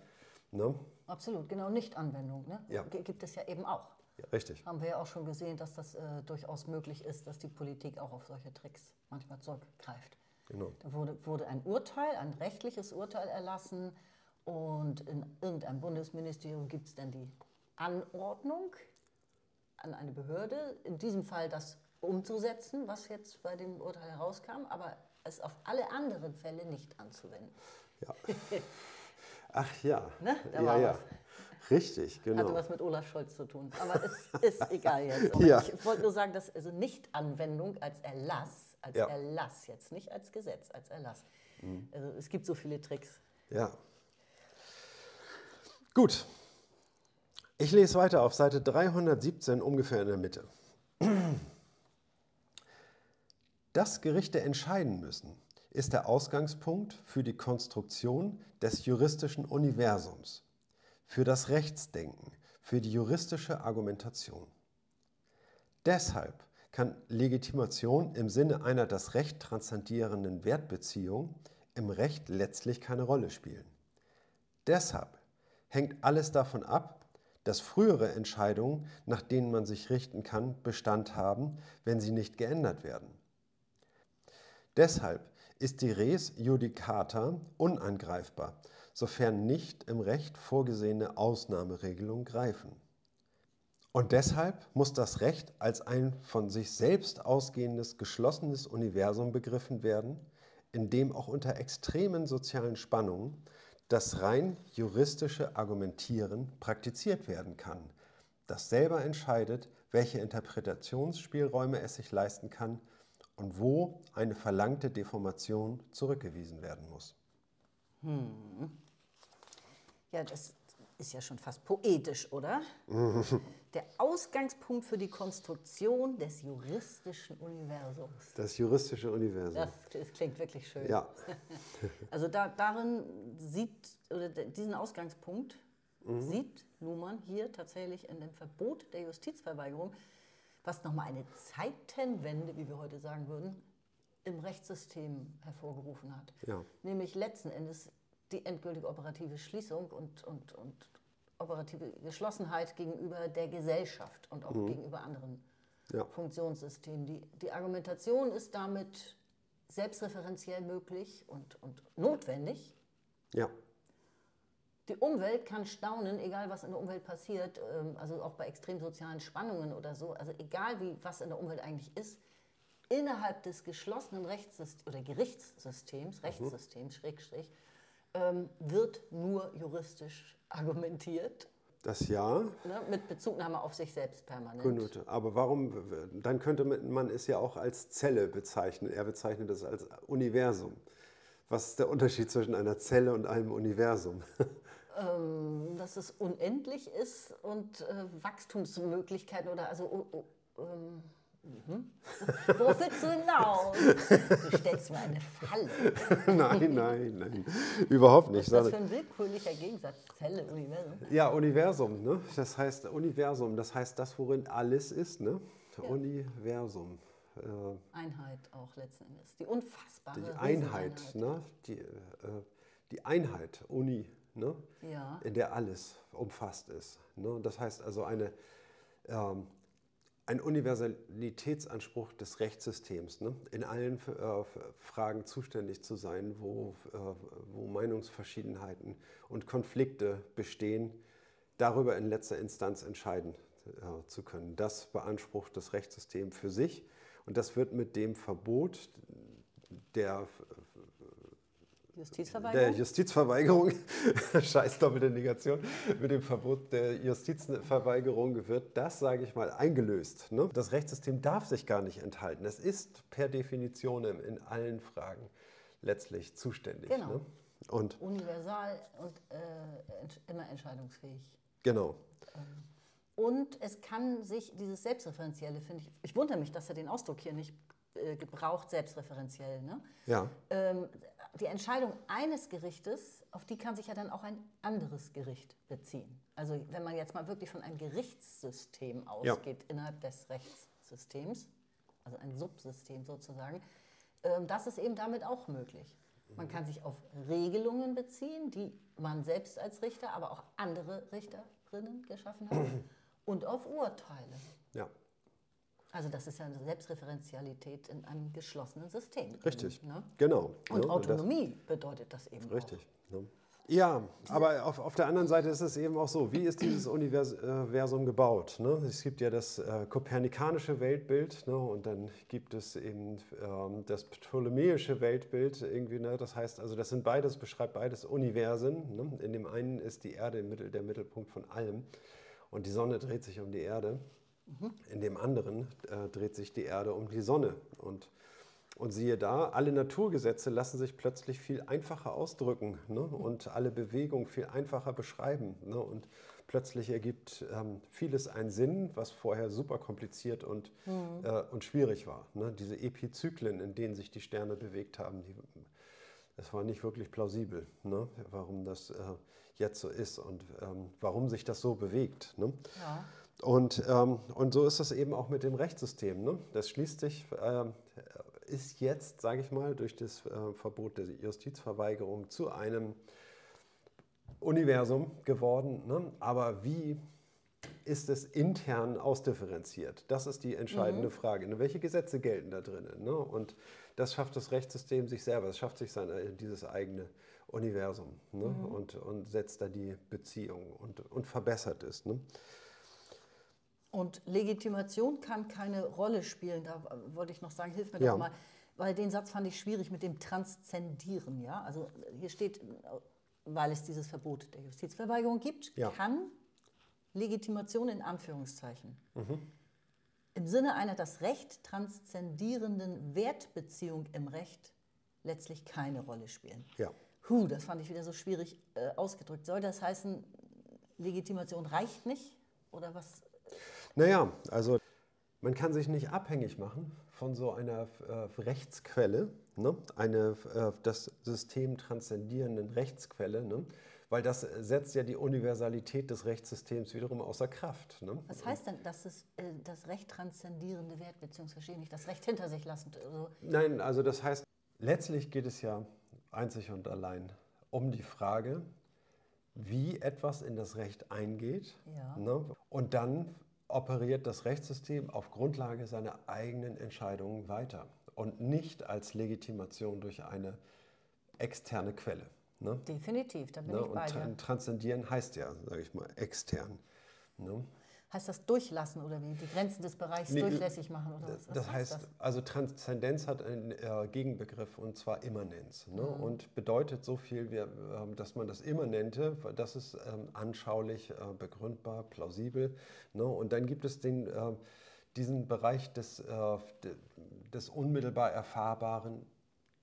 Ne? Absolut, genau, Nichtanwendung. Ne? Ja. Gibt es ja eben auch. ja, richtig. Haben wir ja auch schon gesehen, dass das äh, durchaus möglich ist, dass die Politik auch auf solche Tricks manchmal zurückgreift. Genau. Da wurde, wurde ein Urteil, ein rechtliches Urteil erlassen und in irgendeinem Bundesministerium gibt es dann die Anordnung an eine Behörde, in diesem Fall das umzusetzen, was jetzt bei dem Urteil herauskam, aber es auf alle anderen Fälle nicht anzuwenden. Ja. *laughs* Ach ja. Ne? Da ja, war ja. was. Richtig, genau. Hatte was mit Olaf Scholz zu tun. Aber es *laughs* ist egal jetzt. Aber Ja. Ich wollte nur sagen, dass also Nichtanwendung als Erlass, als Ja. Mhm. Erlass jetzt, nicht als Gesetz, als Erlass. Also es gibt so viele Tricks. Ja. Gut. Ich lese weiter auf Seite 317 ungefähr in der Mitte. *clears throat* Dass Gerichte entscheiden müssen, ist der Ausgangspunkt für die Konstruktion des juristischen Universums, für das Rechtsdenken, für die juristische Argumentation. Deshalb kann Legitimation im Sinne einer das Recht transzendierenden Wertbeziehung im Recht letztlich keine Rolle spielen. Deshalb hängt alles davon ab, dass frühere Entscheidungen, nach denen man sich richten kann, Bestand haben, wenn sie nicht geändert werden. Deshalb ist die Res judicata unangreifbar, sofern nicht im Recht vorgesehene Ausnahmeregelungen greifen. Und deshalb muss das Recht als ein von sich selbst ausgehendes geschlossenes Universum begriffen werden, in dem auch unter extremen sozialen Spannungen das rein juristische Argumentieren praktiziert werden kann, das selber entscheidet, welche Interpretationsspielräume es sich leisten kann und wo eine verlangte Deformation zurückgewiesen werden muss. Ja, das ist ja schon fast poetisch, oder? *laughs* Der Ausgangspunkt für die Konstruktion des juristischen Universums. Das juristische Universum. Das, das klingt wirklich schön. Ja, *laughs* Also da, darin sieht, oder diesen Ausgangspunkt Mhm. sieht Luhmann hier tatsächlich in dem Verbot der Justizverweigerung, was nochmal eine Zeitenwende, wie wir heute sagen würden, im Rechtssystem hervorgerufen hat. Ja. Nämlich letzten Endes die endgültige operative Schließung und, und, und operative Geschlossenheit gegenüber der Gesellschaft und auch gegenüber anderen Mhm. Ja. Funktionssystemen. Die, die Argumentation ist damit selbstreferenziell möglich und, und notwendig. ja, Die Umwelt kann staunen, egal was in der Umwelt passiert, ähm, also auch bei extrem sozialen Spannungen oder so, also egal wie was in der Umwelt eigentlich ist, innerhalb des geschlossenen Rechtssystems oder Gerichtssystems, Rechtssystems, Schrägstrich, ähm, wird nur juristisch *laughs* argumentiert, das ja. ne, mit Bezugnahme auf sich selbst permanent. Gut, aber warum, dann könnte man es ja auch als Zelle bezeichnen. Er bezeichnet es als Universum. Was ist der Unterschied zwischen einer Zelle und einem Universum? *laughs* ähm, dass es unendlich ist und äh, Wachstumsmöglichkeiten oder also oh, oh, ähm, mhm. *laughs* worauf willst du hinaus? Du stellst mir eine Falle. *laughs* nein, nein, nein, überhaupt Was nicht. ist das für ein willkürlicher Gegensatz? Zelle, Universum. Ja, Universum, ne? Das heißt Universum, das heißt das, worin alles ist, ne? Universum. äh, Einheit auch letzten Endes. Die unfassbare die Einheit, ne? die, äh, die Einheit, Uni, ne? Ja. in der alles umfasst ist. Ne? Das heißt also eine, ähm, ein Universalitätsanspruch des Rechtssystems, ne? in allen äh, Fragen zuständig zu sein, wo, äh, wo Meinungsverschiedenheiten und Konflikte bestehen, darüber in letzter Instanz entscheiden äh, zu können. Das beansprucht das Rechtssystem für sich und das wird mit dem Verbot der der Justizverweigerung? Justizverweigerung, *laughs* scheiß doppelte Negation, mit dem Verbot der Justizverweigerung wird das, sage ich mal, eingelöst. Ne? Das Rechtssystem darf sich gar nicht enthalten. Es ist per Definition in allen Fragen letztlich zuständig. Genau. Ne? Und Universal und äh, immer entscheidungsfähig. genau, Und es kann sich dieses Selbstreferenzielle, finde ich, ich wundere mich, dass er den Ausdruck hier nicht äh, gebraucht, selbstreferenziell. Ne? ja, Ähm, die Entscheidung eines Gerichtes, auf die kann sich ja dann auch ein anderes Gericht beziehen. Also wenn man jetzt mal wirklich von einem Gerichtssystem ausgeht innerhalb des Rechtssystems, also ein Subsystem sozusagen, ähm, das ist eben damit auch möglich. Man kann sich auf Regelungen beziehen, die man selbst als Richter, aber auch andere Richterinnen geschaffen haben, *clears throat* und auf Urteile. ja. Also das ist ja eine Selbstreferenzialität in einem geschlossenen System. Richtig, Ne? genau. Und ne? Autonomie bedeutet das eben Richtig. Ne? Ja, aber auf, auf der anderen Seite ist es eben auch so, wie ist dieses Univers- äh, Universum gebaut? Ne? Es gibt ja das äh, kopernikanische Weltbild ne? und dann gibt es eben ähm, das ptolemäische Weltbild irgendwie. Ne? Das heißt also, das sind beides, beschreibt beides Universen. Ne? In dem einen ist die Erde im Mittel, der Mittelpunkt von allem und die Sonne dreht sich um die Erde. In dem anderen äh, dreht sich die Erde um die Sonne. Und, und siehe da, alle Naturgesetze lassen sich plötzlich viel einfacher ausdrücken ne? und alle Bewegungen viel einfacher beschreiben. Ne? Und plötzlich ergibt ähm, vieles einen Sinn, was vorher super kompliziert und, äh, und schwierig war. Ne? Diese Epizyklen, in denen sich die Sterne bewegt haben, die, es war nicht wirklich plausibel, ne? warum das äh, jetzt so ist und ähm, warum sich das so bewegt. Ne? Ja. Und, ähm, und so ist es eben auch mit dem Rechtssystem. Ne? Das schließt sich, ähm, ist jetzt, sage ich mal, durch das äh, Verbot der Justizverweigerung zu einem Universum geworden. Ne? Aber wie ist es intern ausdifferenziert? Das ist die entscheidende Frage. Ne? Welche Gesetze gelten da drinnen? Ne? Und das schafft das Rechtssystem sich selber, es schafft sich sein, dieses eigene Universum ne? und, und setzt da die Beziehung und, und verbessert es. Ne? Und Legitimation kann keine Rolle spielen. Da wollte ich noch sagen, hilf mir Ja. doch mal. Weil den Satz fand ich schwierig mit dem Transzendieren. Ja? Also hier steht, weil es dieses Verbot der Justizverweigerung gibt, Ja. kann Legitimation in Anführungszeichen Mhm. im Sinne einer das Recht transzendierenden Wertbeziehung im Recht letztlich keine Rolle spielen. Ja. Huh, das fand ich wieder so schwierig äh, ausgedrückt. Soll das heißen, Legitimation reicht nicht? Oder was? Naja, also man kann sich nicht abhängig machen von so einer äh, Rechtsquelle, ne? eine äh, das System transzendierenden Rechtsquelle, ne? weil das setzt ja die Universalität des Rechtssystems wiederum außer Kraft. Ne? Was heißt denn, dass es äh, das Recht transzendierende Wertbeziehung, verstehe ich nicht, das Recht hinter sich lassend? Also, Nein, also das heißt, letztlich geht es ja einzig und allein um die Frage, wie etwas in das Recht eingeht. Ja. Ne? Und dann operiert das Rechtssystem auf Grundlage seiner eigenen Entscheidungen weiter und nicht als Legitimation durch eine externe Quelle. Ne? definitiv, da bin Ne? ich Und bei tra dir. transzendieren heißt ja, sage ich mal, extern. Ne? Heißt das durchlassen oder wie? Die Grenzen des Bereichs Nee, durchlässig machen oder was? was Das heißt, das? also Transzendenz hat einen äh, Gegenbegriff und zwar Immanenz. Ne? Mhm. Und bedeutet so viel, wie, ähm, dass man das Immanente, das ist ähm, anschaulich, äh, begründbar, plausibel. Ne? Und dann gibt es den, äh, diesen Bereich des, äh, de- des unmittelbar Erfahrbaren,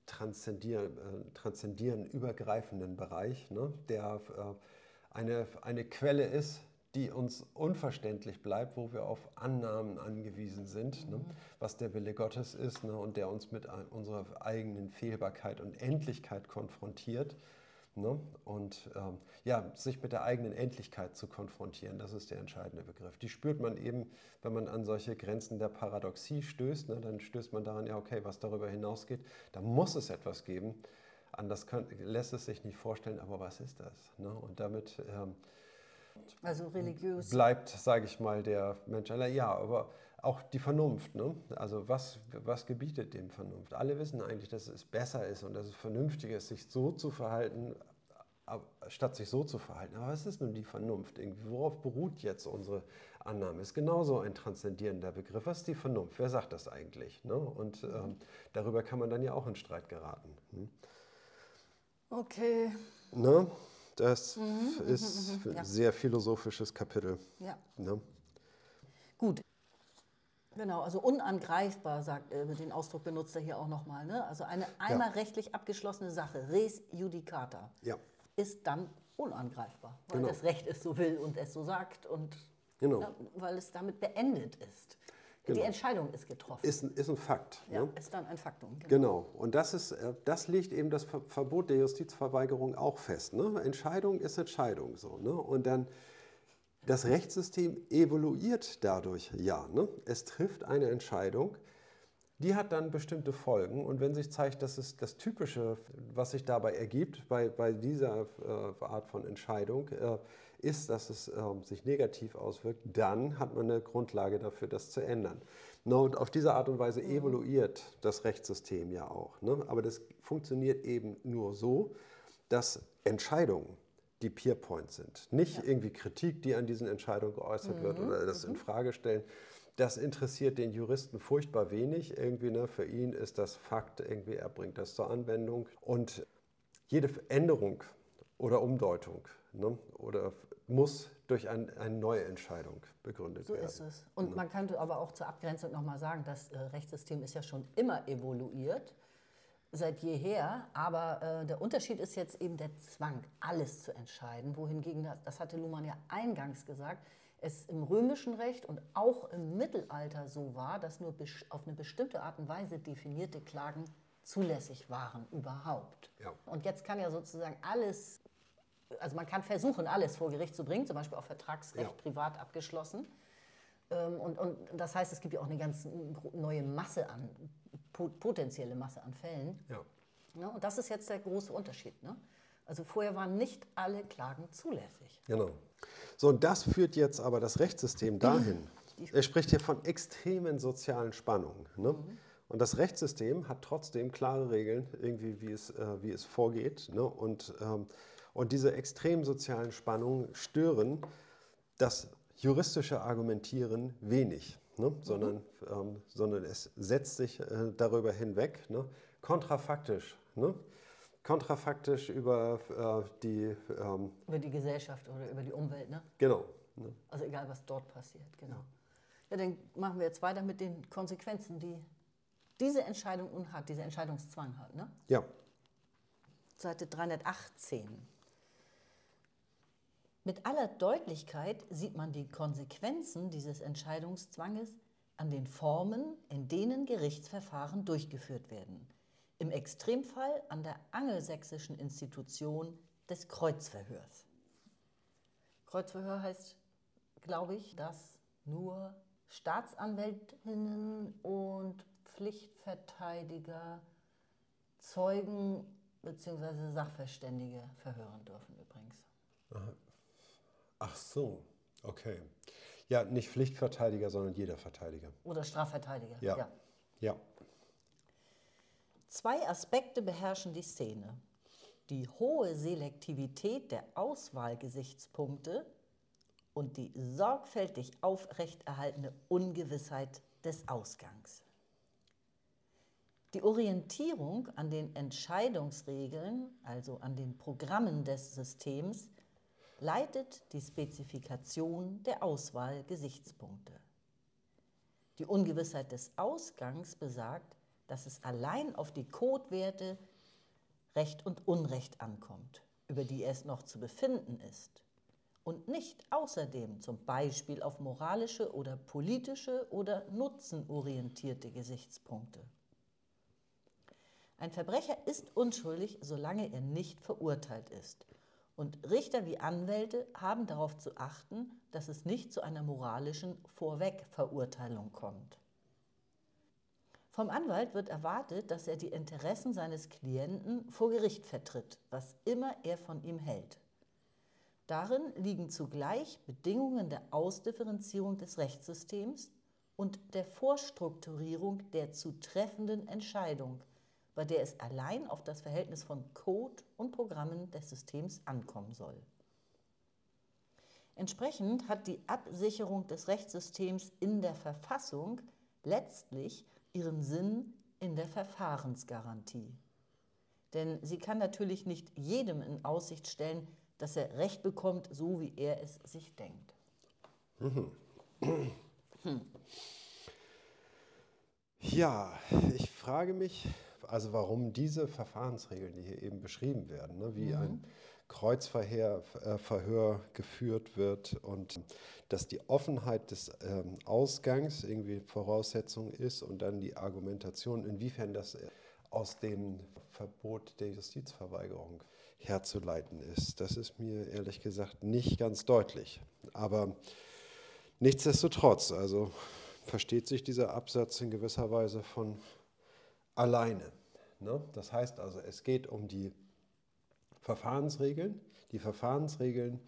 transzendieren, äh, transzendieren übergreifenden Bereich, ne? der äh, eine, eine Quelle ist, die uns unverständlich bleibt, wo wir auf Annahmen angewiesen sind, ne? was der Wille Gottes ist ne? und der uns mit unserer eigenen Fehlbarkeit und Endlichkeit konfrontiert. Ne? Und ähm, ja, sich mit der eigenen Endlichkeit zu konfrontieren, das ist der entscheidende Begriff. Die spürt man eben, wenn man an solche Grenzen der Paradoxie stößt. Ne? Dann stößt man daran, ja, okay, was darüber hinausgeht, da muss es etwas geben. Anders kann, lässt es sich nicht vorstellen, aber was ist das? Ne? Und damit ähm, also religiös. bleibt, sage ich mal, der Mensch. Ja, aber auch die Vernunft. Ne? Also was, was gebietet dem Vernunft? Alle wissen eigentlich, dass es besser ist und dass es vernünftiger ist, sich so zu verhalten, statt sich so zu verhalten. Aber was ist nun die Vernunft? Irgendwie, worauf beruht jetzt unsere Annahme? Ist genauso ein transzendierender Begriff. Was ist die Vernunft? Wer sagt das eigentlich? Ne? Und ähm, darüber kann man dann ja auch in Streit geraten. Hm? Okay. Ne? Das mhm, ist ein ja. sehr philosophisches Kapitel. Ja. Ne? Gut. Genau, also unangreifbar, sagt äh, den Ausdruck benutzt er hier auch nochmal. Ne? Also eine einmal ja. rechtlich abgeschlossene Sache, res judicata, ja. ist dann unangreifbar, weil genau. das Recht es so will und es so sagt und genau. ja, weil es damit beendet ist. Genau. Die Entscheidung ist getroffen. Ist, ist ein Fakt. Ja, ne? ist dann ein Faktum. Genau. genau. Und das, ist, äh, das legt eben das Verbot der Justizverweigerung auch fest. Ne? Entscheidung ist Entscheidung. So, ne? Und dann das Rechtssystem evoluiert dadurch ja. Ne? Es trifft eine Entscheidung, die hat dann bestimmte Folgen. Und wenn sich zeigt, dass es das Typische, was sich dabei ergibt bei, bei dieser äh, Art von Entscheidung, äh, ist, dass es äh, sich negativ auswirkt, dann hat man eine Grundlage dafür, das zu ändern. No, und auf diese Art und Weise mhm. evoluiert das Rechtssystem ja auch. Ne? Aber das funktioniert eben nur so, dass Entscheidungen die Peer Points sind. Nicht ja. irgendwie Kritik, die an diesen Entscheidungen geäußert mhm. wird oder das mhm. in Frage stellen. Das interessiert den Juristen furchtbar wenig. Irgendwie, ne, für ihn ist das Fakt, irgendwie, er bringt das zur Anwendung. Und jede Änderung oder Umdeutung ne, oder muss durch ein, eine neue Entscheidung begründet so werden. So ist es. Und ne? man könnte aber auch zur Abgrenzung nochmal sagen, das äh, Rechtssystem ist ja schon immer evoluiert seit jeher, aber äh, der Unterschied ist jetzt eben der Zwang, alles zu entscheiden, wohingegen, das, das hatte Luhmann ja eingangs gesagt, es im römischen Recht und auch im Mittelalter so war, dass nur auf eine bestimmte Art und Weise definierte Klagen zulässig waren überhaupt. Ja. Und jetzt kann ja sozusagen alles, also man kann versuchen, alles vor Gericht zu bringen, zum Beispiel auch Vertragsrecht ja. privat abgeschlossen. Ähm, und, und das heißt, es gibt ja auch eine ganz neue Masse an, potenzielle Masse an Fällen. Ja. ja. Und das ist jetzt der große Unterschied. Ne? Also vorher waren nicht alle Klagen zulässig. Genau. So, und das führt jetzt aber das Rechtssystem dahin. Er spricht hier von extremen sozialen Spannungen. Ne? Mhm. Und das Rechtssystem hat trotzdem klare Regeln, irgendwie, wie es, äh, wie es vorgeht. Ne? Und, ähm, und diese extremen sozialen Spannungen stören das juristische Argumentieren wenig, ne? mhm. sondern, ähm, sondern es setzt sich äh, darüber hinweg, ne? kontrafaktisch. Ne? Kontrafaktisch über äh, die. Ähm, über die Gesellschaft oder über die Umwelt, ne? Genau. Ne? Also egal, was dort passiert, genau. Ja, dann machen wir jetzt weiter mit den Konsequenzen, die diese Entscheidung hat, dieser Entscheidungszwang hat, ne? Ja. Seite 318. Mit aller Deutlichkeit sieht man die Konsequenzen dieses Entscheidungszwanges an den Formen, in denen Gerichtsverfahren durchgeführt werden. Im Extremfall an der angelsächsischen Institution des Kreuzverhörs. Kreuzverhör heißt, glaube ich, dass nur Staatsanwältinnen und Pflichtverteidiger Zeugen bzw. Sachverständige verhören dürfen übrigens. Aha. Ach so, okay. Ja, nicht Pflichtverteidiger, sondern jeder Verteidiger. Oder Strafverteidiger. Ja. ja. ja. Zwei Aspekte beherrschen die Szene. Die hohe Selektivität der Auswahlgesichtspunkte und die sorgfältig aufrechterhaltene Ungewissheit des Ausgangs. Die Orientierung an den Entscheidungsregeln, also an den Programmen des Systems, leitet die Spezifikation der Auswahlgesichtspunkte. Die Ungewissheit des Ausgangs besagt, dass es allein auf die Codewerte Recht und Unrecht ankommt, über die es noch zu befinden ist, und nicht außerdem zum Beispiel auf moralische oder politische oder nutzenorientierte Gesichtspunkte. Ein Verbrecher ist unschuldig, solange er nicht verurteilt ist. Und Richter wie Anwälte haben darauf zu achten, dass es nicht zu einer moralischen Vorwegverurteilung kommt. Vom Anwalt wird erwartet, dass er die Interessen seines Klienten vor Gericht vertritt, was immer er von ihm hält. Darin liegen zugleich Bedingungen der Ausdifferenzierung des Rechtssystems und der Vorstrukturierung der zu treffenden Entscheidung, bei der es allein auf das Verhältnis von Code und Programmen des Systems ankommen soll. Entsprechend hat die Absicherung des Rechtssystems in der Verfassung letztlich ihren Sinn in der Verfahrensgarantie. Denn sie kann natürlich nicht jedem in Aussicht stellen, dass er Recht bekommt, so wie er es sich denkt. Hm. *clears throat* Ja, ich frage mich, also warum diese Verfahrensregeln, die hier eben beschrieben werden, ne, wie mhm. ein Kreuzverhör äh, Verhör geführt wird und dass die Offenheit des ähm, Ausgangs irgendwie Voraussetzung ist und dann die Argumentation, inwiefern das äh, aus dem Verbot der Justizverweigerung herzuleiten ist. Das ist mir ehrlich gesagt nicht ganz deutlich. Aber nichtsdestotrotz, also versteht sich dieser Absatz in gewisser Weise von alleine. Ne? Das heißt also, es geht um die Verfahrensregeln. Die Verfahrensregeln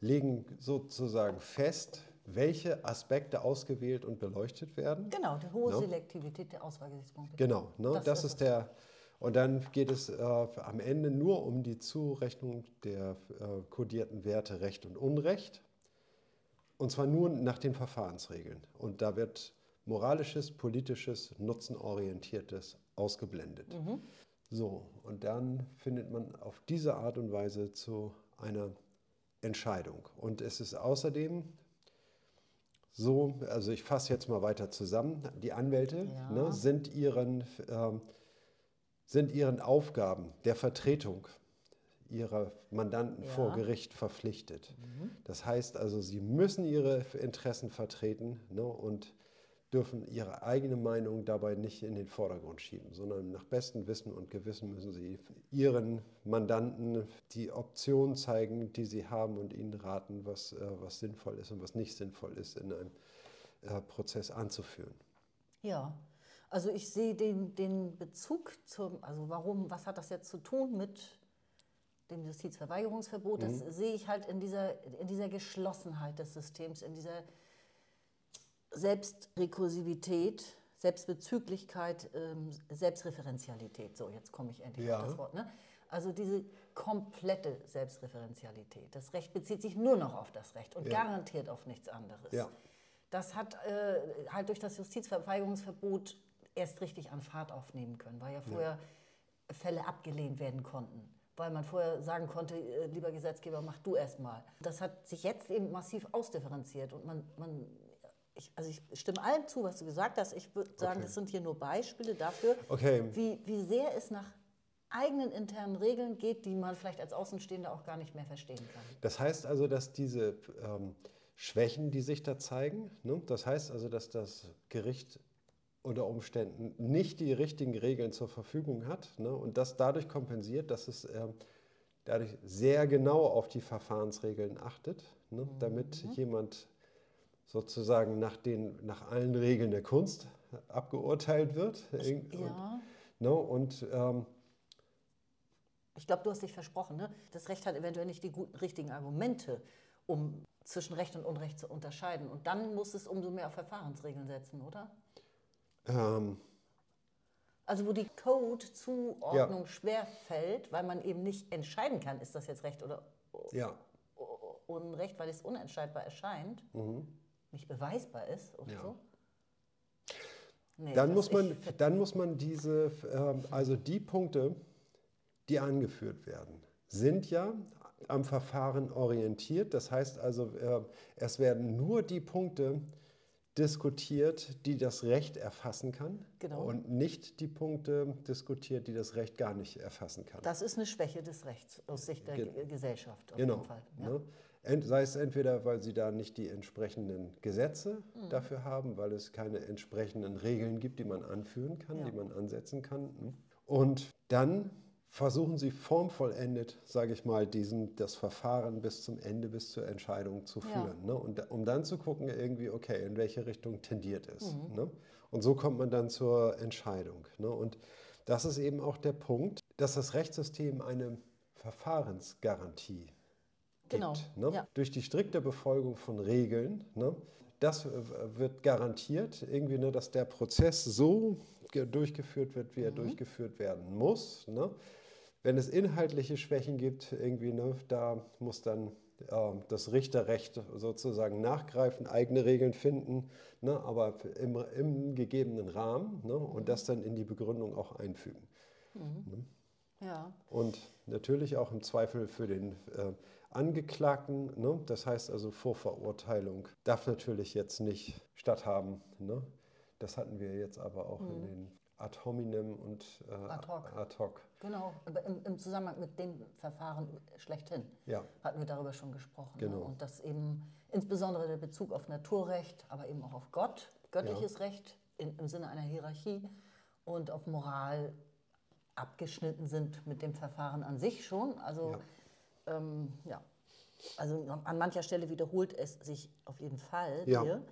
legen sozusagen fest, welche Aspekte ausgewählt und beleuchtet werden. Genau, die hohe? Ne? Selektivität der Auswahlgesichtspunkte. Genau, ne? das, das ist der. Und dann geht es äh, am Ende nur um die Zurechnung der äh, kodierten Werte Recht und Unrecht. Und zwar nur nach den Verfahrensregeln. Und da wird moralisches, politisches, nutzenorientiertes ausgeblendet. Mhm. So, und dann findet man auf diese Art und Weise zu einer Entscheidung. Und es ist außerdem so, also ich fasse jetzt mal weiter zusammen, die Anwälte ja. ne, sind, ihren, äh, sind ihren Aufgaben der Vertretung ihrer Mandanten ja. vor Gericht verpflichtet. Mhm. Das heißt also, sie müssen ihre Interessen vertreten ne, und dürfen ihre eigene Meinung dabei nicht in den Vordergrund schieben, sondern nach bestem Wissen und Gewissen müssen sie ihren Mandanten die Optionen zeigen, die sie haben und ihnen raten, was, äh, was sinnvoll ist und was nicht sinnvoll ist, in einem äh, Prozess anzuführen. Ja, also ich sehe den, den Bezug zum, also warum, was hat das jetzt zu tun mit dem Justizverweigerungsverbot? Das mhm. sehe ich halt in dieser, in dieser Geschlossenheit des Systems, in dieser Selbstrekursivität, Selbstbezüglichkeit, ähm, Selbstreferenzialität. So, jetzt komme ich endlich ja. auf das Wort. Ne? Also diese komplette Selbstreferenzialität. Das Recht bezieht sich nur noch auf das Recht und ja. garantiert auf nichts anderes. Ja. Das hat äh, halt durch das Justizverweigerungsverbot erst richtig an Fahrt aufnehmen können, weil ja vorher ja. Fälle abgelehnt werden konnten weil man vorher sagen konnte, äh, lieber Gesetzgeber, mach du erst mal. Das hat sich jetzt eben massiv ausdifferenziert und man, man ich, also ich stimme allem zu, was du gesagt hast. Ich würde sagen, okay. das sind hier nur Beispiele dafür, okay. wie, wie sehr es nach eigenen internen Regeln geht, die man vielleicht als Außenstehender auch gar nicht mehr verstehen kann. Das heißt also, dass diese ähm, Schwächen, die sich da zeigen, ne, das heißt also, dass das Gericht unter Umständen nicht die richtigen Regeln zur Verfügung hat ne, und das dadurch kompensiert, dass es äh, dadurch sehr genau auf die Verfahrensregeln achtet, ne, mhm. damit jemand sozusagen nach, den, nach allen Regeln der Kunst abgeurteilt wird. Ich, und, ja. Ne, und ähm, ich glaube, du hast dich versprochen, ne? das Recht hat eventuell nicht die guten, richtigen Argumente, um zwischen Recht und Unrecht zu unterscheiden. Und dann muss es umso mehr auf Verfahrensregeln setzen, oder? Ähm, also wo die Code-Zuordnung ja. schwer fällt, weil man eben nicht entscheiden kann, ist das jetzt Recht oder ja. Unrecht, weil es unentscheidbar erscheint. Mhm nicht beweisbar ist oder ja. so. Nee, dann, muss man, dann muss man diese, äh, also die Punkte, die angeführt werden, sind ja am Verfahren orientiert. Das heißt also, äh, es werden nur die Punkte diskutiert, die das Recht erfassen kann genau. und nicht die Punkte diskutiert, die das Recht gar nicht erfassen kann. Das ist eine Schwäche des Rechts aus Sicht der Ge Gesellschaft. Auf genau. jeden Fall. Ja. Ne? Sei es entweder, weil sie da nicht die entsprechenden Gesetze mhm. dafür haben, weil es keine entsprechenden Regeln gibt, die man anführen kann, ja. die man ansetzen kann. Hm? Und dann versuchen Sie formvollendet, sage ich mal, diesen, das Verfahren bis zum Ende, bis zur Entscheidung zu führen. Ja. Ne? Und um dann zu gucken, irgendwie, okay, in welche Richtung tendiert es. Mhm. Ne? Und so kommt man dann zur Entscheidung. Ne? Und das ist eben auch der Punkt, dass das Rechtssystem eine Verfahrensgarantie genau. gibt. Ne? Ja. Durch die strikte Befolgung von Regeln. Ne? Das wird garantiert, irgendwie, ne, dass der Prozess so durchgeführt wird, wie er mhm. durchgeführt werden muss. Ne? Wenn es inhaltliche Schwächen gibt, irgendwie, ne, da muss dann äh, das Richterrecht sozusagen nachgreifen, eigene Regeln finden, ne, aber im, im gegebenen Rahmen ne, und das dann in die Begründung auch einfügen. Mhm. Ne? Ja. Und natürlich auch im Zweifel für den äh, Angeklagten, ne, das heißt also Vorverurteilung, darf natürlich jetzt nicht statthaben. Ne? Das hatten wir jetzt aber auch mhm. in den ad hominem und äh, ad, hoc. ad, hoc. Genau, im, im, Zusammenhang mit dem Verfahren schlechthin ja. hatten wir darüber schon gesprochen. Ne? Genau. Ne? Und dass eben insbesondere der Bezug auf Naturrecht, aber eben auch auf Gott, göttliches ja. Recht in, im Sinne einer Hierarchie und auf Moral abgeschnitten sind mit dem Verfahren an sich schon. Also ja, ähm, ja. also an mancher Stelle wiederholt es sich auf jeden Fall hier.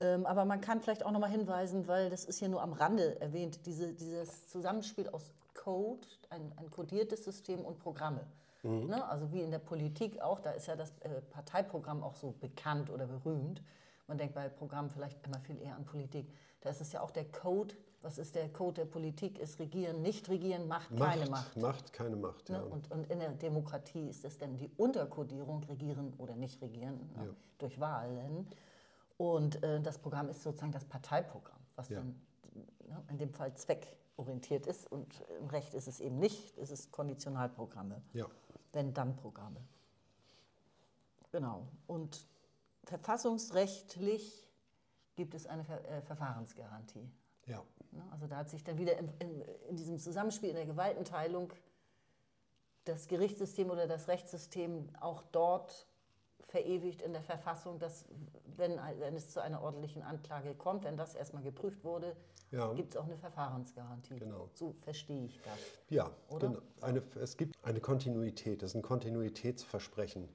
Ähm, aber man kann vielleicht auch nochmal hinweisen, weil das ist hier nur am Rande erwähnt, diese, dieses Zusammenspiel aus Code, ein, ein kodiertes System und Programme. Mhm. Ne? Also wie in der Politik auch, da ist ja das äh, Parteiprogramm auch so bekannt oder berühmt. Man denkt bei Programmen vielleicht immer viel eher an Politik. Da ist es ja auch der Code. Was ist der Code der Politik? Ist Regieren, nicht Regieren, Macht, Macht keine Macht. Macht, keine Macht. Ne? Ja. Und, und in der Demokratie ist es dann die Unterkodierung, Regieren oder nicht Regieren, ne? ja. durch Wahlen. Und äh, das Programm ist sozusagen das Parteiprogramm, was ja. dann ne, in dem Fall zweckorientiert ist. Und im Recht ist es eben nicht, es ist Konditionalprogramme, ja. Wenn-Dann-Programme. Genau. Und verfassungsrechtlich gibt es eine Ver äh, Verfahrensgarantie. Ja. Ne, also da hat sich dann wieder in, in, in diesem Zusammenspiel in der Gewaltenteilung das Gerichtssystem oder das Rechtssystem auch dort verewigt in der Verfassung, dass wenn, wenn es zu einer ordentlichen Anklage kommt, wenn das erstmal geprüft wurde, ja. gibt es auch eine Verfahrensgarantie. Genau. So verstehe ich das. Ja, genau. Eine, es gibt eine Kontinuität, das ist ein Kontinuitätsversprechen.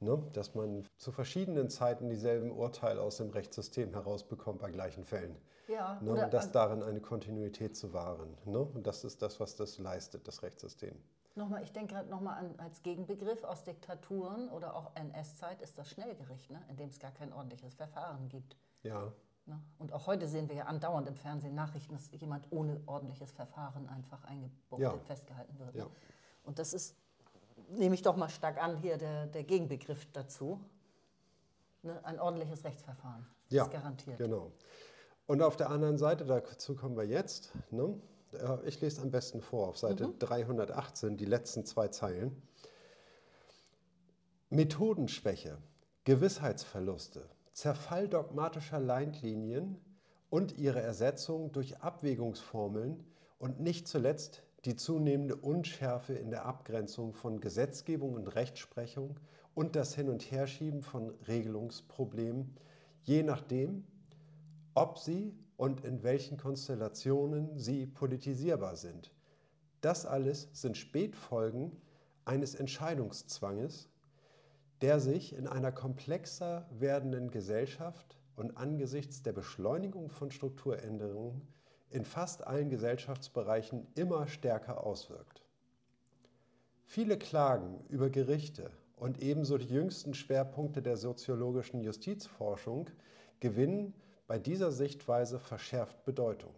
Ne? Dass man zu verschiedenen Zeiten dieselben Urteile aus dem Rechtssystem herausbekommt bei gleichen Fällen. Ja, ne? Und das darin eine Kontinuität zu wahren. Ne? Und das ist das, was das leistet, das Rechtssystem. Nochmal, ich denke gerade nochmal an als Gegenbegriff aus Diktaturen oder auch NS-Zeit ist das Schnellgericht, ne? in dem es gar kein ordentliches Verfahren gibt. Ja. Ne? Und auch heute sehen wir ja andauernd im Fernsehen Nachrichten, dass jemand ohne ordentliches Verfahren einfach eingebuchtet, ja. festgehalten wird. Ja. Und das ist, nehme ich doch mal stark an, hier der, der Gegenbegriff dazu. Ne? Ein ordentliches Rechtsverfahren. Ja, ist garantiert. Genau. Und auf der anderen Seite, dazu kommen wir jetzt, ne? Ich lese am besten vor, auf Seite mhm. 318, die letzten zwei Zeilen. Methodenschwäche, Gewissheitsverluste, Zerfall dogmatischer Leitlinien und ihre Ersetzung durch Abwägungsformeln und nicht zuletzt die zunehmende Unschärfe in der Abgrenzung von Gesetzgebung und Rechtsprechung und das Hin- und Herschieben von Regelungsproblemen, je nachdem, ob sie und in welchen Konstellationen sie politisierbar sind. Das alles sind Spätfolgen eines Entscheidungszwanges, der sich in einer komplexer werdenden Gesellschaft und angesichts der Beschleunigung von Strukturänderungen in fast allen Gesellschaftsbereichen immer stärker auswirkt. Viele Klagen über Gerichte und ebenso die jüngsten Schwerpunkte der soziologischen Justizforschung gewinnen bei dieser Sichtweise verschärft Bedeutung.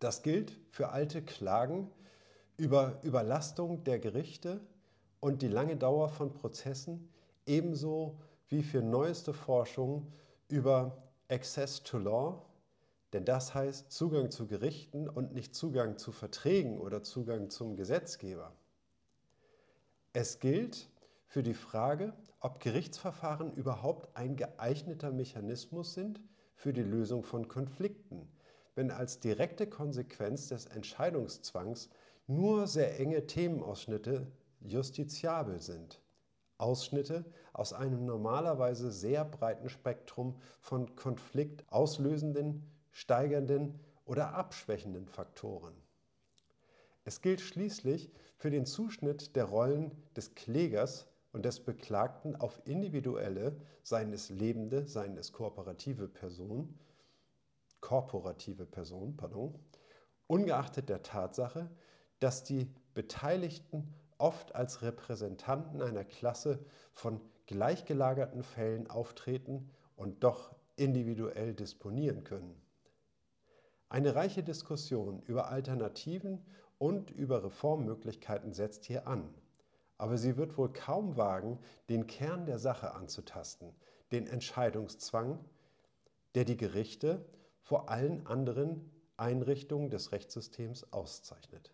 Das gilt für alte Klagen über Überlastung der Gerichte und die lange Dauer von Prozessen, ebenso wie für neueste Forschung über Access to Law, denn das heißt Zugang zu Gerichten und nicht Zugang zu Verträgen oder Zugang zum Gesetzgeber. Es gilt für die Frage, ob Gerichtsverfahren überhaupt ein geeigneter Mechanismus sind für die Lösung von Konflikten, wenn als direkte Konsequenz des Entscheidungszwangs nur sehr enge Themenausschnitte justiziabel sind. Ausschnitte aus einem normalerweise sehr breiten Spektrum von konfliktauslösenden, steigernden oder abschwächenden Faktoren. Es gilt schließlich für den Zuschnitt der Rollen des Klägers und des Beklagten auf individuelle, seien es lebende, seien es kooperative Personen, korporative Personen, pardon, ungeachtet der Tatsache, dass die Beteiligten oft als Repräsentanten einer Klasse von gleichgelagerten Fällen auftreten und doch individuell disponieren können. Eine reiche Diskussion über Alternativen und über Reformmöglichkeiten setzt hier an. Aber sie wird wohl kaum wagen, den Kern der Sache anzutasten, den Entscheidungszwang, der die Gerichte vor allen anderen Einrichtungen des Rechtssystems auszeichnet.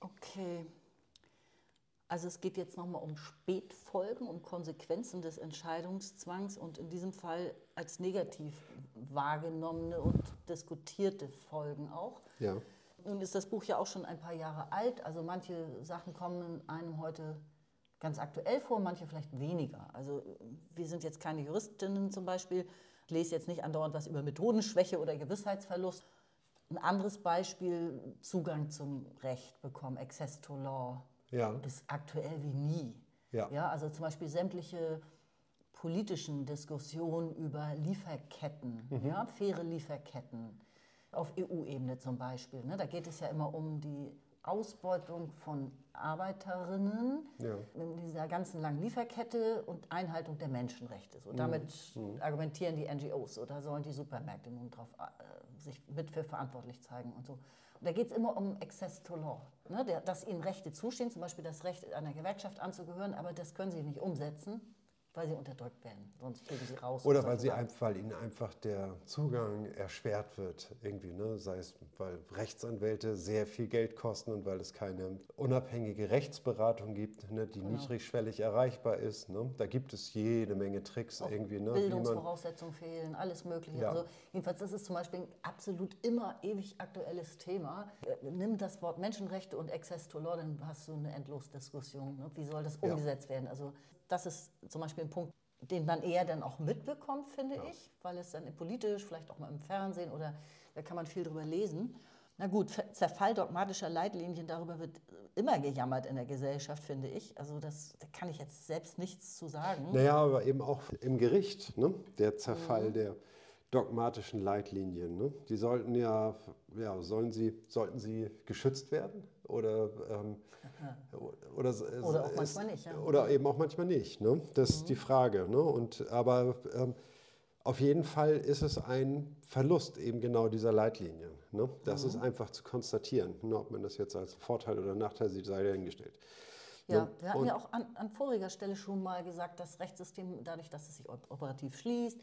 Okay. Also es geht jetzt nochmal um Spätfolgen, um Konsequenzen des Entscheidungszwangs und in diesem Fall als negativ wahrgenommene und diskutierte Folgen auch. Ja. Nun ist das Buch ja auch schon ein paar Jahre alt, also manche Sachen kommen einem heute ganz aktuell vor, manche vielleicht weniger. Also wir sind jetzt keine Juristinnen zum Beispiel. Ich lese jetzt nicht andauernd was über Methodenschwäche oder Gewissheitsverlust. Ein anderes Beispiel, Zugang zum Recht bekommen, Access to Law Ja. ist aktuell wie nie. Ja. Ja, also zum Beispiel sämtliche politischen Diskussionen über Lieferketten, Mhm. ja, faire Lieferketten auf EU-Ebene zum Beispiel. Ne? Da geht es ja immer um die Ausbeutung von Arbeiterinnen Ja. in dieser ganzen langen Lieferkette und Einhaltung der Menschenrechte. So, damit argumentieren die NGOs oder sollen die Supermärkte nun drauf, äh, sich mit für verantwortlich zeigen und so. Und da geht es immer um Access to Law, ne? der, dass ihnen Rechte zustehen, zum Beispiel das Recht einer Gewerkschaft anzugehören, aber das können sie nicht umsetzen, weil sie unterdrückt werden. Sonst fliegen sie raus. Oder weil, sie einfach, weil ihnen einfach der Zugang erschwert wird, irgendwie, ne? sei es, weil Rechtsanwälte sehr viel Geld kosten und weil es keine unabhängige Rechtsberatung gibt, ne? die Genau. niedrigschwellig erreichbar ist. Ne? Da gibt es jede Menge Tricks irgendwie, ne? Bildungsvoraussetzungen fehlen, alles Mögliche. Ja. Also jedenfalls, das ist zum Beispiel ein absolut immer ewig aktuelles Thema. Äh, Nimm das Wort Menschenrechte und Access to Law, dann hast du eine Endlosdiskussion. Ne? Wie soll das Ja. umgesetzt werden? Also das ist zum Beispiel ein Punkt, den man eher dann auch mitbekommt, finde ich, weil es dann politisch, vielleicht auch mal im Fernsehen oder da kann man viel drüber lesen. Na gut, Zerfall dogmatischer Leitlinien, darüber wird immer gejammert in der Gesellschaft, finde ich. Also das, da kann ich jetzt selbst nichts zu sagen. Naja, aber eben auch im Gericht, ne? der Zerfall Mhm. der dogmatischen Leitlinien. Ne? Die sollten ja, ja sollen sie, sollten sie geschützt werden? Oder, ähm, oder, Oder auch manchmal nicht, ja. Mhm. Oder eben auch manchmal nicht. Ne? Das ist die Frage. Ne? Und, aber ähm, auf jeden Fall ist es ein Verlust eben genau dieser Leitlinien. Ne? Das Mhm. ist einfach zu konstatieren. Ne? Ob man das jetzt als Vorteil oder Nachteil sieht, sei dahingestellt. Ja, Ne? wir hatten Und- ja auch an, an voriger Stelle schon mal gesagt, das Rechtssystem, dadurch, dass es sich op- operativ schließt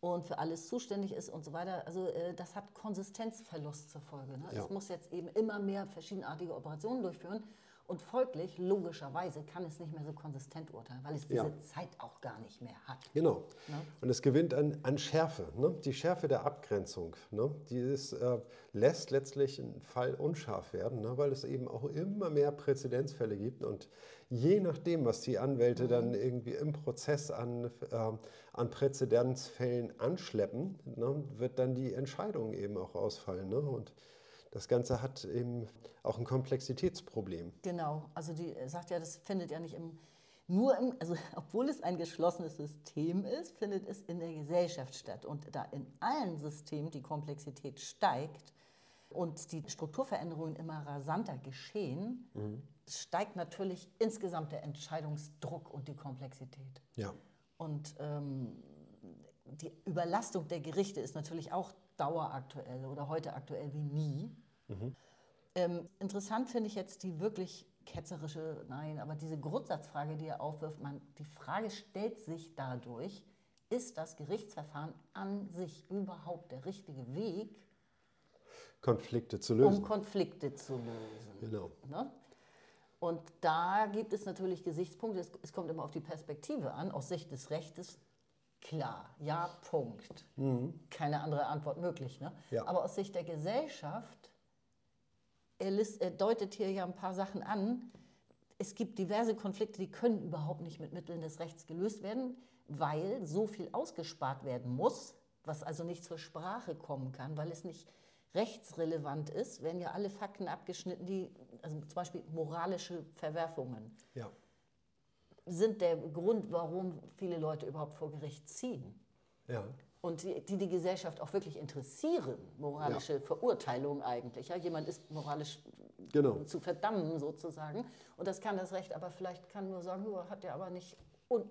und für alles zuständig ist und so weiter, also äh, das hat Konsistenzverlust zur Folge. Ne? Ja. Es muss jetzt eben immer mehr verschiedenartige Operationen durchführen und folglich, logischerweise, kann es nicht mehr so konsistent urteilen, weil es diese Ja. Zeit auch gar nicht mehr hat. Genau. Ne? Und es gewinnt an, an Schärfe. Ne? Die Schärfe der Abgrenzung. Ne? Die ist, äh, lässt letztlich einen Fall unscharf werden, ne? weil es eben auch immer mehr Präzedenzfälle gibt. Und je nachdem, was die Anwälte dann irgendwie im Prozess an, ähm, an Präzedenzfällen anschleppen, ne? wird dann die Entscheidung eben auch ausfallen. Ne? Und das Ganze hat eben auch ein Komplexitätsproblem. Genau, also die äh, sagt ja, das findet ja nicht im, nur im, also *laughs* obwohl es ein geschlossenes System ist, findet es in der Gesellschaft statt. Und da in allen Systemen die Komplexität steigt und die Strukturveränderungen immer rasanter geschehen, steigt natürlich insgesamt der Entscheidungsdruck und die Komplexität. Ja. Und ähm, die Überlastung der Gerichte ist natürlich auch daueraktuell oder heute aktuell wie nie. Ähm, interessant finde ich jetzt die wirklich ketzerische, nein, aber diese Grundsatzfrage, die er aufwirft, man, die Frage stellt sich dadurch, ist das Gerichtsverfahren an sich überhaupt der richtige Weg, Konflikte zu um lösen. Konflikte zu lösen? Genau. Ne? Und da gibt es natürlich Gesichtspunkte, es, es kommt immer auf die Perspektive an, aus Sicht des Rechtes, klar, ja, Punkt. Keine andere Antwort möglich. Ne? Ja. Aber aus Sicht der Gesellschaft, er, list, er deutet hier ja ein paar Sachen an, es gibt diverse Konflikte, die können überhaupt nicht mit Mitteln des Rechts gelöst werden, weil so viel ausgespart werden muss, was also nicht zur Sprache kommen kann, weil es nicht rechtsrelevant ist, werden ja alle Fakten abgeschnitten, die, also zum Beispiel moralische Verwerfungen, Ja. sind der Grund, warum viele Leute überhaupt vor Gericht ziehen. Ja. Und die, die die Gesellschaft auch wirklich interessieren, moralische Verurteilung eigentlich. Ja, jemand ist moralisch Genau. zu verdammen sozusagen. Und das kann das Recht, aber vielleicht kann nur sagen, "Ja, hat er aber nicht un,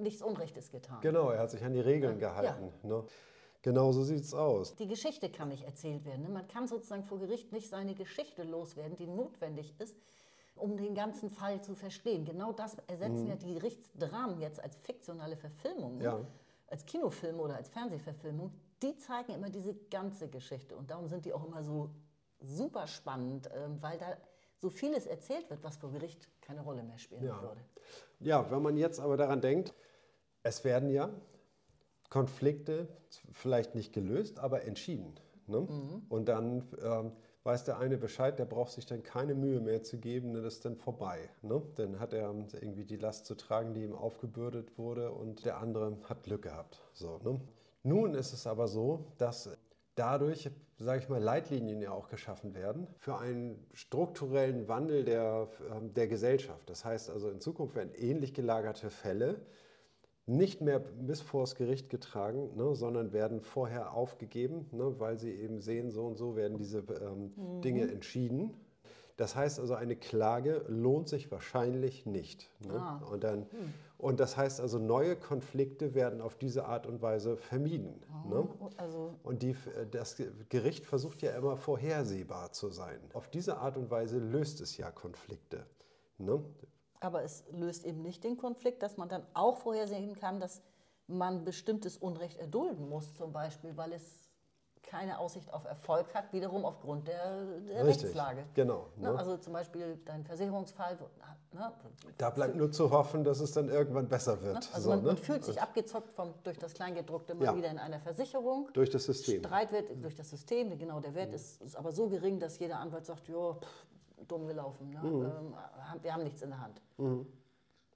nichts Unrechtes getan. Genau, er hat sich an die Regeln gehalten. Ne? Genau so sieht es aus. Die Geschichte kann nicht erzählt werden. ne? Man kann sozusagen vor Gericht nicht seine Geschichte loswerden, die notwendig ist, um den ganzen Fall zu verstehen. Genau das ersetzen ja die Gerichtsdramen jetzt als fiktionale Verfilmungen, Mhm. Ja. als Kinofilme oder als Fernsehverfilmung. Die zeigen immer diese ganze Geschichte. Und darum sind die auch immer so super spannend, ähm, weil da so vieles erzählt wird, was vor Gericht keine Rolle mehr spielen Ja. würde. Ja, wenn man jetzt aber daran denkt, es werden ja Konflikte vielleicht nicht gelöst, aber entschieden. Ne? Und dann ähm, weiß der eine Bescheid, der braucht sich dann keine Mühe mehr zu geben, dann ist dann vorbei. Ne? Dann hat er irgendwie die Last zu tragen, die ihm aufgebürdet wurde und der andere hat Glück gehabt. So, ne? Nun ist es aber so, dass dadurch, sage ich mal, Leitlinien ja auch geschaffen werden für einen strukturellen Wandel der, ähm, der Gesellschaft. Das heißt also, in Zukunft werden ähnlich gelagerte Fälle nicht mehr bis vors Gericht getragen, ne, sondern werden vorher aufgegeben, ne, weil sie eben sehen, so und so werden diese ähm, Dinge entschieden. Das heißt also, eine Klage lohnt sich wahrscheinlich nicht. Ne? Ah. Und, dann, und das heißt also, neue Konflikte werden auf diese Art und Weise vermieden. Ne? Also Und die, das Gericht versucht ja immer vorhersehbar zu sein. Auf diese Art und Weise löst es ja Konflikte. Ne? Aber es löst eben nicht den Konflikt, dass man dann auch vorhersehen kann, dass man bestimmtes Unrecht erdulden muss, zum Beispiel, weil es keine Aussicht auf Erfolg hat, wiederum aufgrund der, der Richtig, Rechtslage. genau, Ne? ne? Also zum Beispiel dein Versicherungsfall. Ne? Da bleibt nur zu hoffen, dass es dann irgendwann besser wird. Also So, man, man ne? fühlt sich abgezockt vom, durch das Kleingedruckte mal Ja. wieder in einer Versicherung. Durch das System. Streit wird durch das System, genau, der Wert ist, ist aber so gering, dass jeder Anwalt sagt, ja, pff, dumm gelaufen, ne? Mhm. ähm, wir haben nichts in der Hand.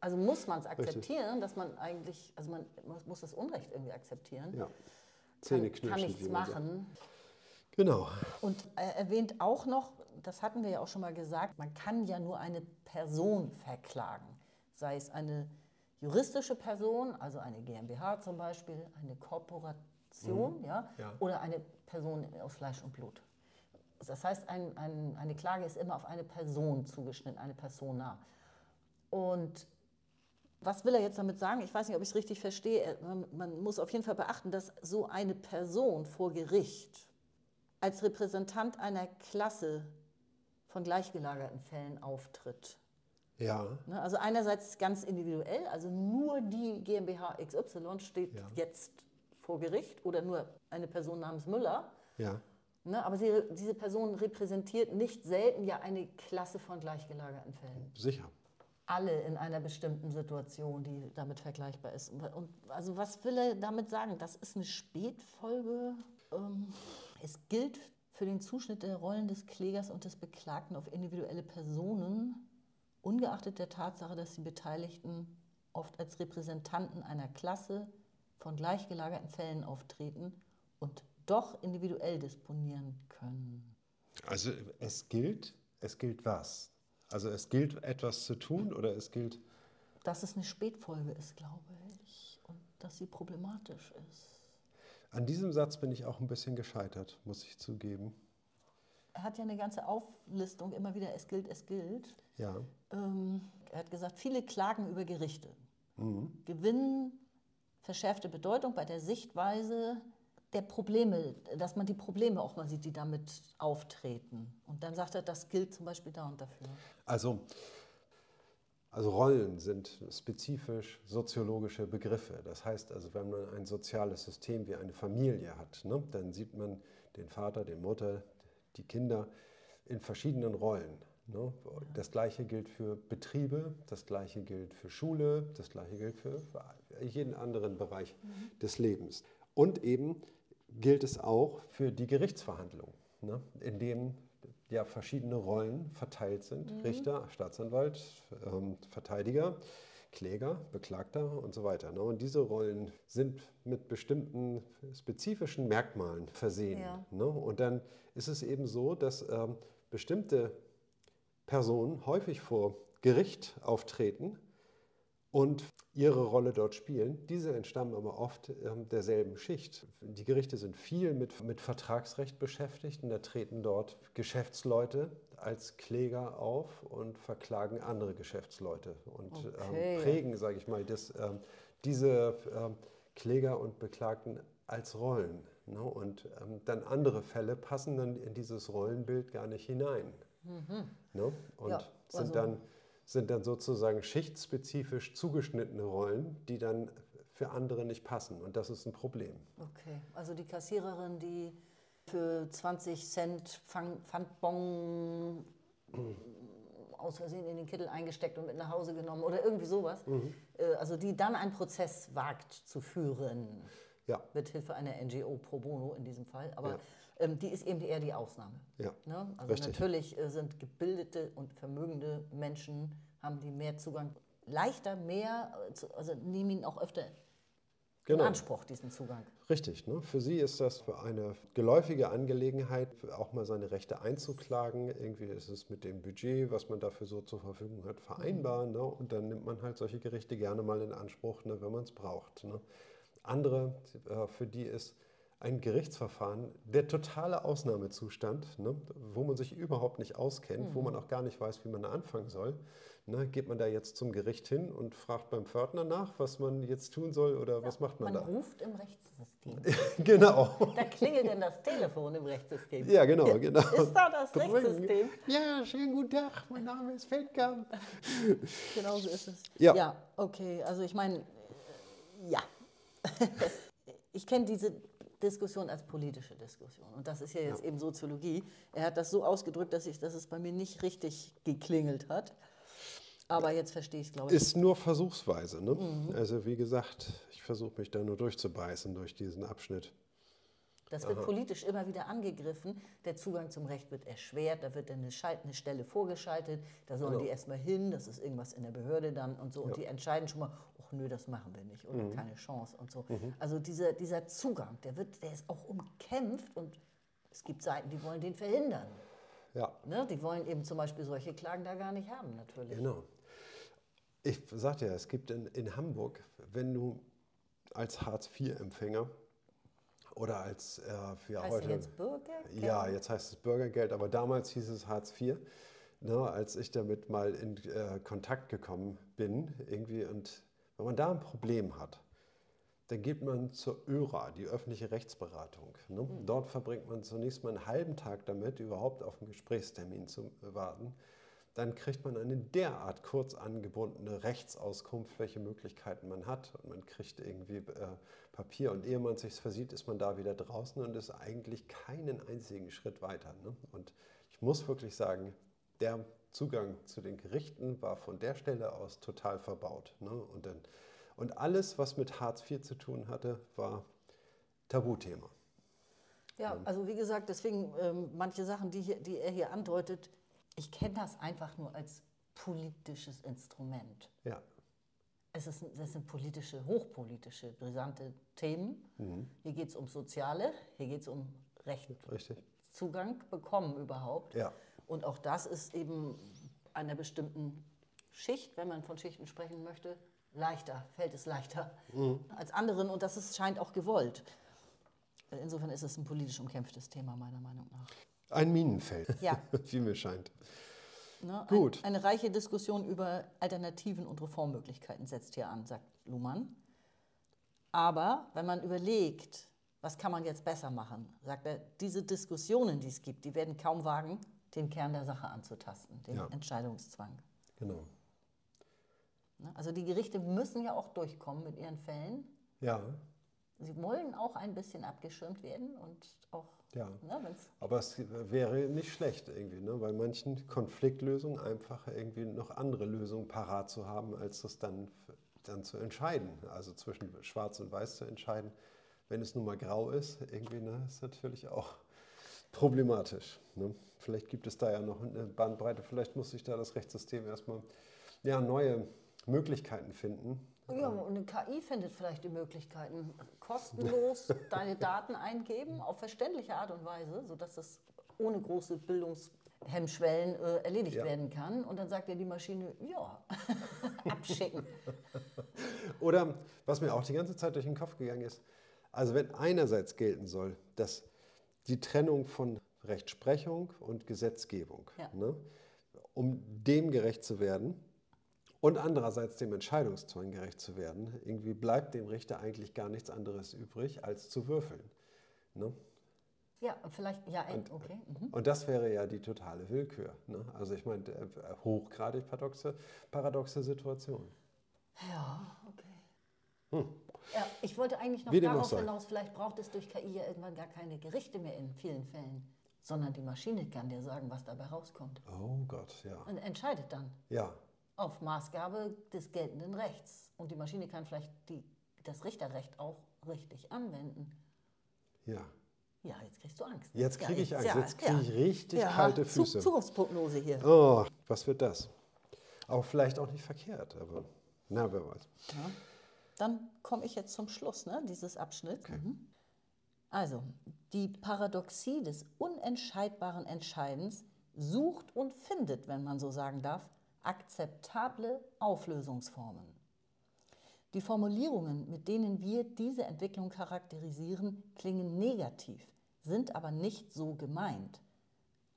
Also muss man es akzeptieren, dass man eigentlich, also man muss- das Unrecht irgendwie akzeptieren. Ja. kann, Zähneknirschend, kann nichts man sagt. machen. Genau. Und er erwähnt auch noch, das hatten wir ja auch schon mal gesagt, man kann ja nur eine Person verklagen. Sei es eine juristische Person, also eine GmbH zum Beispiel, eine Kooperation, ja, Ja. oder eine Person aus Fleisch und Blut. Das heißt, ein, ein, eine Klage ist immer auf eine Person zugeschnitten, eine Persona. Und was will er jetzt damit sagen? Ich weiß nicht, ob ich es richtig verstehe. Er- Man, man muss auf jeden Fall beachten, dass so eine Person vor Gericht als Repräsentant einer Klasse von gleichgelagerten Fällen auftritt. Ja. Ne, Also einerseits ganz individuell, also nur die GmbH XY steht Ja. jetzt vor Gericht oder nur eine Person namens Müller. Ja. Ne, aber sie, diese Person repräsentiert nicht selten ja eine Klasse von gleichgelagerten Fällen. Sicher. Alle in einer bestimmten Situation, die damit vergleichbar ist. Und, also was will er damit sagen? Das ist eine Spätfolge. Ähm, es gilt für den Zuschnitt der Rollen des Klägers und des Beklagten auf individuelle Personen, ungeachtet der Tatsache, dass die Beteiligten oft als Repräsentanten einer Klasse von gleichgelagerten Fällen auftreten und doch individuell disponieren können. Also es gilt, es gilt was? Also es gilt etwas zu tun oder es gilt. Dass es eine Spätfolge ist, glaube ich, und dass sie problematisch ist. An diesem Satz bin ich auch ein bisschen gescheitert, muss ich zugeben. Er hat ja eine ganze Auflistung, immer wieder, es gilt, es gilt. Ja. Ähm, er hat gesagt, viele klagen über Gerichte, gewinnen verschärfte Bedeutung bei der Sichtweise der Probleme, dass man die Probleme auch mal sieht, die damit auftreten. Und dann sagt er, das gilt zum Beispiel da und dafür. Also, also Rollen sind spezifisch soziologische Begriffe. Das heißt also, wenn man ein soziales System wie eine Familie hat, ne, dann sieht man den Vater, die Mutter, die Kinder in verschiedenen Rollen. Ne? Das gleiche gilt für Betriebe, das gleiche gilt für Schule, das gleiche gilt für jeden anderen Bereich des Lebens. Und eben gilt es auch für die Gerichtsverhandlung, ne? in dem ja verschiedene Rollen verteilt sind. Richter, Staatsanwalt, ähm, Verteidiger Kläger, Beklagter und so weiter. Ne? Und diese Rollen sind mit bestimmten spezifischen Merkmalen versehen. Ja. Ne? Und dann ist es eben so, dass ähm, bestimmte Personen häufig vor Gericht auftreten und ihre Rolle dort spielen. Diese entstammen aber oft ähm, derselben Schicht. Die Gerichte sind viel mit, mit Vertragsrecht beschäftigt und da treten dort Geschäftsleute als Kläger auf und verklagen andere Geschäftsleute und Okay. ähm, prägen, sage ich mal, das, ähm, diese ähm, Kläger und Beklagten als Rollen. Ne? Und ähm, dann andere Fälle passen dann in dieses Rollenbild gar nicht hinein. Ne? Und Mhm. Ja, sind, also- dann, sind dann sozusagen schichtspezifisch zugeschnittene Rollen, die dann für andere nicht passen. Und das ist ein Problem. Okay, also die Kassiererin, die für 20 Cent Pfandbon aus Versehen in den Kittel eingesteckt und mit nach Hause genommen oder irgendwie sowas. Mhm. Äh, Also die dann einen Prozess wagt zu führen, Ja, mit Hilfe einer NGO pro bono in diesem Fall. Aber Ja. Ähm, die ist eben eher die Ausnahme. ja. Ne? Also Richtig. natürlich äh, sind gebildete und vermögende Menschen, haben die mehr Zugang, leichter mehr, äh, also nehmen ihn auch öfter Genau. in Anspruch, diesen Zugang. Richtig. Ne? Für sie ist das eine geläufige Angelegenheit, auch mal seine Rechte einzuklagen. Irgendwie ist es mit dem Budget, was man dafür so zur Verfügung hat, vereinbar. Ne? Und dann nimmt man halt solche Gerichte gerne mal in Anspruch, ne, wenn man es braucht. Ne? Andere, äh, für die ist ein Gerichtsverfahren der totale Ausnahmezustand, ne? wo man sich überhaupt nicht auskennt, wo man auch gar nicht weiß, wie man da anfangen soll. Ne? Geht man da jetzt zum Gericht hin und fragt beim Pförtner nach, was man jetzt tun soll oder was macht man, Man da? ruft im Rechtssystem. *laughs* Genau. Da klingelt denn das Telefon im Rechtssystem. Ja, genau, *laughs* genau. Ist da das Drücken. Rechtssystem? Ja, schönen guten Tag, mein Name ist Feldkamp. Genau so ist es. Ja. okay. Also ich meine, äh, ja. *laughs* ich kenne diese Diskussion als politische Diskussion. Und das ist ja jetzt eben Soziologie. Er hat das so ausgedrückt, dass, ich, dass es bei mir nicht richtig geklingelt hat. Aber jetzt verstehe ich es, glaube ich. Ist nur versuchsweise. Ne? Mhm. Also wie gesagt, ich versuche mich da nur durchzubeißen durch diesen Abschnitt. Das wird politisch immer wieder angegriffen. Der Zugang zum Recht wird erschwert. Da wird dann eine, Stelle vorgeschaltet. Da sollen Genau. die erstmal hin. Das ist irgendwas in der Behörde dann und so. Und die entscheiden schon mal, ach nö, das machen wir nicht oder Mhm. keine Chance und so. Also dieser, dieser Zugang, der, wird, der ist auch umkämpft und es gibt Seiten, die wollen den verhindern. Ja, Ne? Die wollen eben zum Beispiel solche Klagen da gar nicht haben, natürlich. genau. Ich sagte ja, es gibt in, in Hamburg, wenn du als Hartz-IV-Empfänger oder als äh, ja, Heißt heute. jetzt Bürger? Ja, jetzt heißt es Bürgergeld, aber damals hieß es Hartz IV. Ne, als ich damit mal in äh, Kontakt gekommen bin, irgendwie, und wenn man da ein Problem hat, dann geht man zur ÖRA, die öffentliche Rechtsberatung. Ne? Dort verbringt man zunächst mal einen halben Tag damit, überhaupt auf einen Gesprächstermin zu warten. Dann kriegt man eine derart kurz angebundene Rechtsauskunft, welche Möglichkeiten man hat. Und man kriegt irgendwie äh, Papier und ehe man sich versieht, ist man da wieder draußen und ist eigentlich keinen einzigen Schritt weiter. Ne? Und ich muss wirklich sagen, der Zugang zu den Gerichten war von der Stelle aus total verbaut. Ne? Und, dann, und alles, was mit Hartz IV zu tun hatte, war Tabuthema. Ja, also wie gesagt, deswegen ähm, manche Sachen, die, hier, die er hier andeutet, ich kenne das einfach nur als politisches Instrument. Ja, Es ist, das sind politische, hochpolitische, brisante Themen. Hier geht es um Soziale, hier geht es um Recht, richtig. Zugang bekommen überhaupt. Ja. Und auch das ist eben einer bestimmten Schicht, wenn man von Schichten sprechen möchte, leichter, fällt es leichter als anderen. Und das ist, scheint auch gewollt. Insofern ist es ein politisch umkämpftes Thema, meiner Meinung nach. Ein Minenfeld, Ja. *laughs* wie mir scheint. Ne? Gut. Ein, eine reiche Diskussion über Alternativen und Reformmöglichkeiten setzt hier an, sagt Luhmann. Aber wenn man überlegt, was kann man jetzt besser machen, sagt er, diese Diskussionen, die es gibt, die werden kaum wagen, den Kern der Sache anzutasten, den Ja. Entscheidungszwang. Genau. Ne? Also die Gerichte müssen ja auch durchkommen mit ihren Fällen. Ja, Sie wollen auch ein bisschen abgeschirmt werden und auch, Ja. ne, aber es wäre nicht schlecht irgendwie, ne? bei manchen Konfliktlösungen einfach irgendwie noch andere Lösungen parat zu haben, als das dann, dann zu entscheiden. Also zwischen Schwarz und Weiß zu entscheiden, wenn es nun mal grau ist, irgendwie, ne, ist natürlich auch problematisch. Ne? Vielleicht gibt es da ja noch eine Bandbreite, vielleicht muss sich da das Rechtssystem erstmal ja, neue Möglichkeiten finden. Ja, und eine KI findet vielleicht die Möglichkeiten, kostenlos *laughs* deine Daten eingeben, auf verständliche Art und Weise, sodass das ohne große Bildungshemmschwellen äh, erledigt Ja. werden kann. Und dann sagt dir die Maschine, ja, *laughs* abschicken. *laughs* Oder was mir auch die ganze Zeit durch den Kopf gegangen ist, also wenn einerseits gelten soll, dass die Trennung von Rechtsprechung und Gesetzgebung, Ja. ne, um dem gerecht zu werden und andererseits dem Entscheidungszwang gerecht zu werden, irgendwie bleibt dem Richter eigentlich gar nichts anderes übrig, als zu würfeln. Ne? Ja, vielleicht, ja, ey, okay. Mhm. Und das wäre ja die totale Willkür. Ne? Also ich meine, äh, hochgradig paradoxe, paradoxe Situation. Ja, okay. Ja, ich wollte eigentlich noch Hm. Wie darauf hinaus, vielleicht braucht es durch KI ja irgendwann gar keine Gerichte mehr in vielen Fällen, sondern die Maschine kann dir sagen, was dabei rauskommt. Oh Gott, ja. Und entscheidet dann Ja, auf Maßgabe des geltenden Rechts. Und die Maschine kann vielleicht die, das Richterrecht auch richtig anwenden. ja. Ja, jetzt kriegst du Angst. Jetzt Ja, kriege ich Angst. ja, Jetzt kriege ich richtig ja, kalte Füße. Zukunftsprognose hier. Oh, was wird das? Auch vielleicht auch nicht verkehrt, aber na, wer weiß. Dann komme ich jetzt zum Schluss ne, dieses Abschnitts. Mhm. Also, die Paradoxie des unentscheidbaren Entscheidens sucht und findet, wenn man so sagen darf, akzeptable Auflösungsformen. Die Formulierungen, mit denen wir diese Entwicklung charakterisieren, klingen negativ, sind aber nicht so gemeint,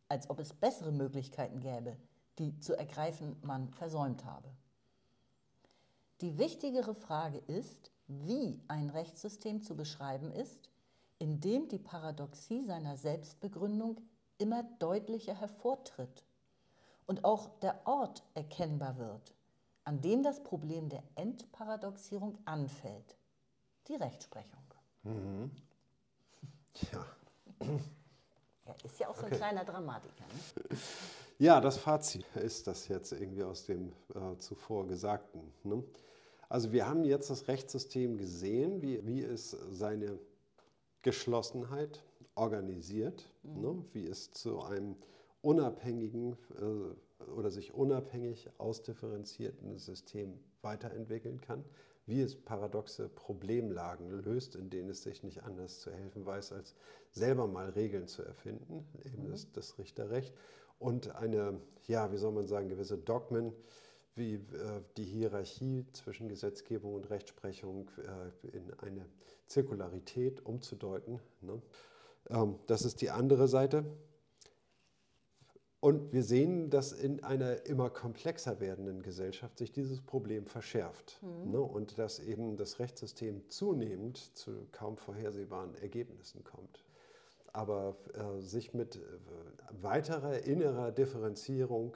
als ob es bessere Möglichkeiten gäbe, die zu ergreifen man versäumt habe. Die wichtigere Frage ist, wie ein Rechtssystem zu beschreiben ist, in dem die Paradoxie seiner Selbstbegründung immer deutlicher hervortritt und auch der Ort erkennbar wird, an dem das Problem der Entparadoxierung anfällt, die Rechtsprechung. Ja. Er ist ja auch so ein kleiner Dramatiker. Ne? ja, das Fazit ist das jetzt irgendwie aus dem äh, zuvor Gesagten. Ne? Also wir haben jetzt das Rechtssystem gesehen, wie, wie es seine Geschlossenheit organisiert, ne? wie es zu einem unabhängigen äh, oder sich unabhängig ausdifferenzierten System weiterentwickeln kann, wie es paradoxe Problemlagen löst, in denen es sich nicht anders zu helfen weiß, als selber mal Regeln zu erfinden, eben das, das Richterrecht und eine, ja, wie soll man sagen, gewisse Dogmen, wie äh, die Hierarchie zwischen Gesetzgebung und Rechtsprechung äh, in eine Zirkularität umzudeuten. Ne? Ähm, das ist die andere Seite. Und wir sehen, dass in einer immer komplexer werdenden Gesellschaft sich dieses Problem verschärft. Ne? Und dass eben das Rechtssystem zunehmend zu kaum vorhersehbaren Ergebnissen kommt. Aber äh, sich mit äh, weiterer innerer Differenzierung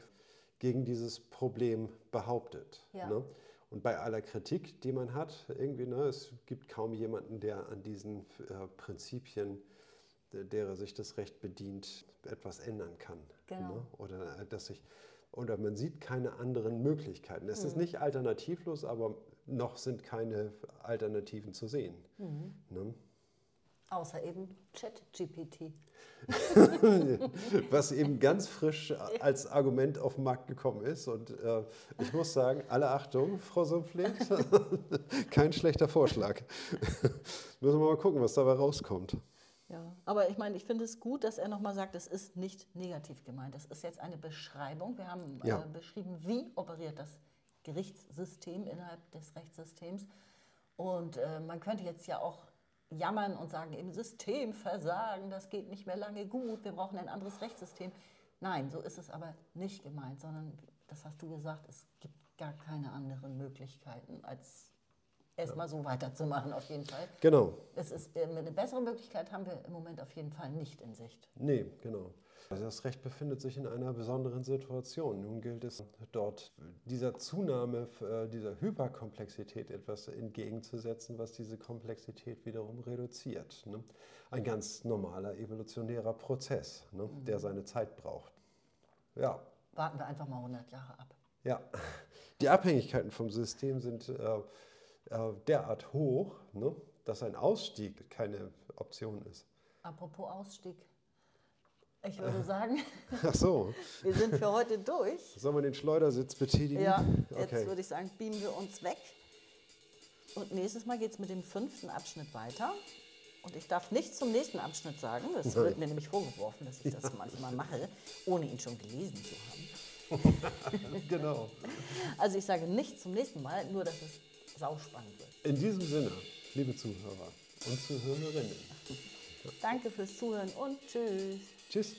gegen dieses Problem behauptet. Ja. Ne? Und bei aller Kritik, die man hat, irgendwie, ne, es gibt kaum jemanden, der an diesen äh, Prinzipien, der- derer sich das Recht bedient, etwas ändern kann. Genau. Ne? Oder, dass sich, oder man sieht keine anderen Möglichkeiten. Es Mhm. ist nicht alternativlos, aber noch sind keine Alternativen zu sehen. Mhm. Ne? Außer eben ChatGPT. *laughs* Was eben ganz frisch als Argument auf den Markt gekommen ist. Und äh, ich muss sagen, alle Achtung, Frau Sumpflet, *laughs* kein schlechter Vorschlag. *laughs* Müssen wir mal gucken, was dabei rauskommt. Ja, aber ich meine, ich finde es gut, dass er nochmal sagt, es ist nicht negativ gemeint. Es ist jetzt eine Beschreibung. Wir haben Ja. äh, beschrieben, wie operiert das Gerichtssystem innerhalb des Rechtssystems. Und äh, man könnte jetzt ja auch jammern und sagen, im Systemversagen, das geht nicht mehr lange gut, wir brauchen ein anderes Rechtssystem. Nein, so ist es aber nicht gemeint, sondern, das hast du gesagt, es gibt gar keine anderen Möglichkeiten, als erstmal so weiterzumachen, auf jeden Fall. Genau. Es ist, äh, eine bessere Möglichkeit haben wir im Moment auf jeden Fall nicht in Sicht. Nee, genau. Also das Recht befindet sich in einer besonderen Situation. Nun gilt es dort dieser Zunahme, äh, dieser Hyperkomplexität etwas entgegenzusetzen, was diese Komplexität wiederum reduziert. Ne? Ein ganz normaler evolutionärer Prozess, ne? der seine Zeit braucht. Ja, Warten wir einfach mal 100 Jahre ab. ja. *laughs* Die Abhängigkeiten vom System sind äh, äh, derart hoch, ne? dass ein Ausstieg keine Option ist. Apropos Ausstieg. Ich würde sagen, *laughs* Ach so, *laughs* wir sind für heute durch. soll man den Schleudersitz betätigen? Ja, jetzt Okay. würde ich sagen, beamen wir uns weg. Und nächstes Mal geht es mit dem fünften Abschnitt weiter. Und ich darf nicht zum nächsten Abschnitt sagen. Das wird mir nämlich vorgeworfen, dass ich das manchmal mache, ohne ihn schon gelesen zu haben. *laughs* Genau. Also ich sage nicht zum nächsten Mal, nur dass es sauspannend wird. In diesem Sinne, liebe Zuhörer und Zuhörerinnen, Danke fürs Zuhören und tschüss. tschüss.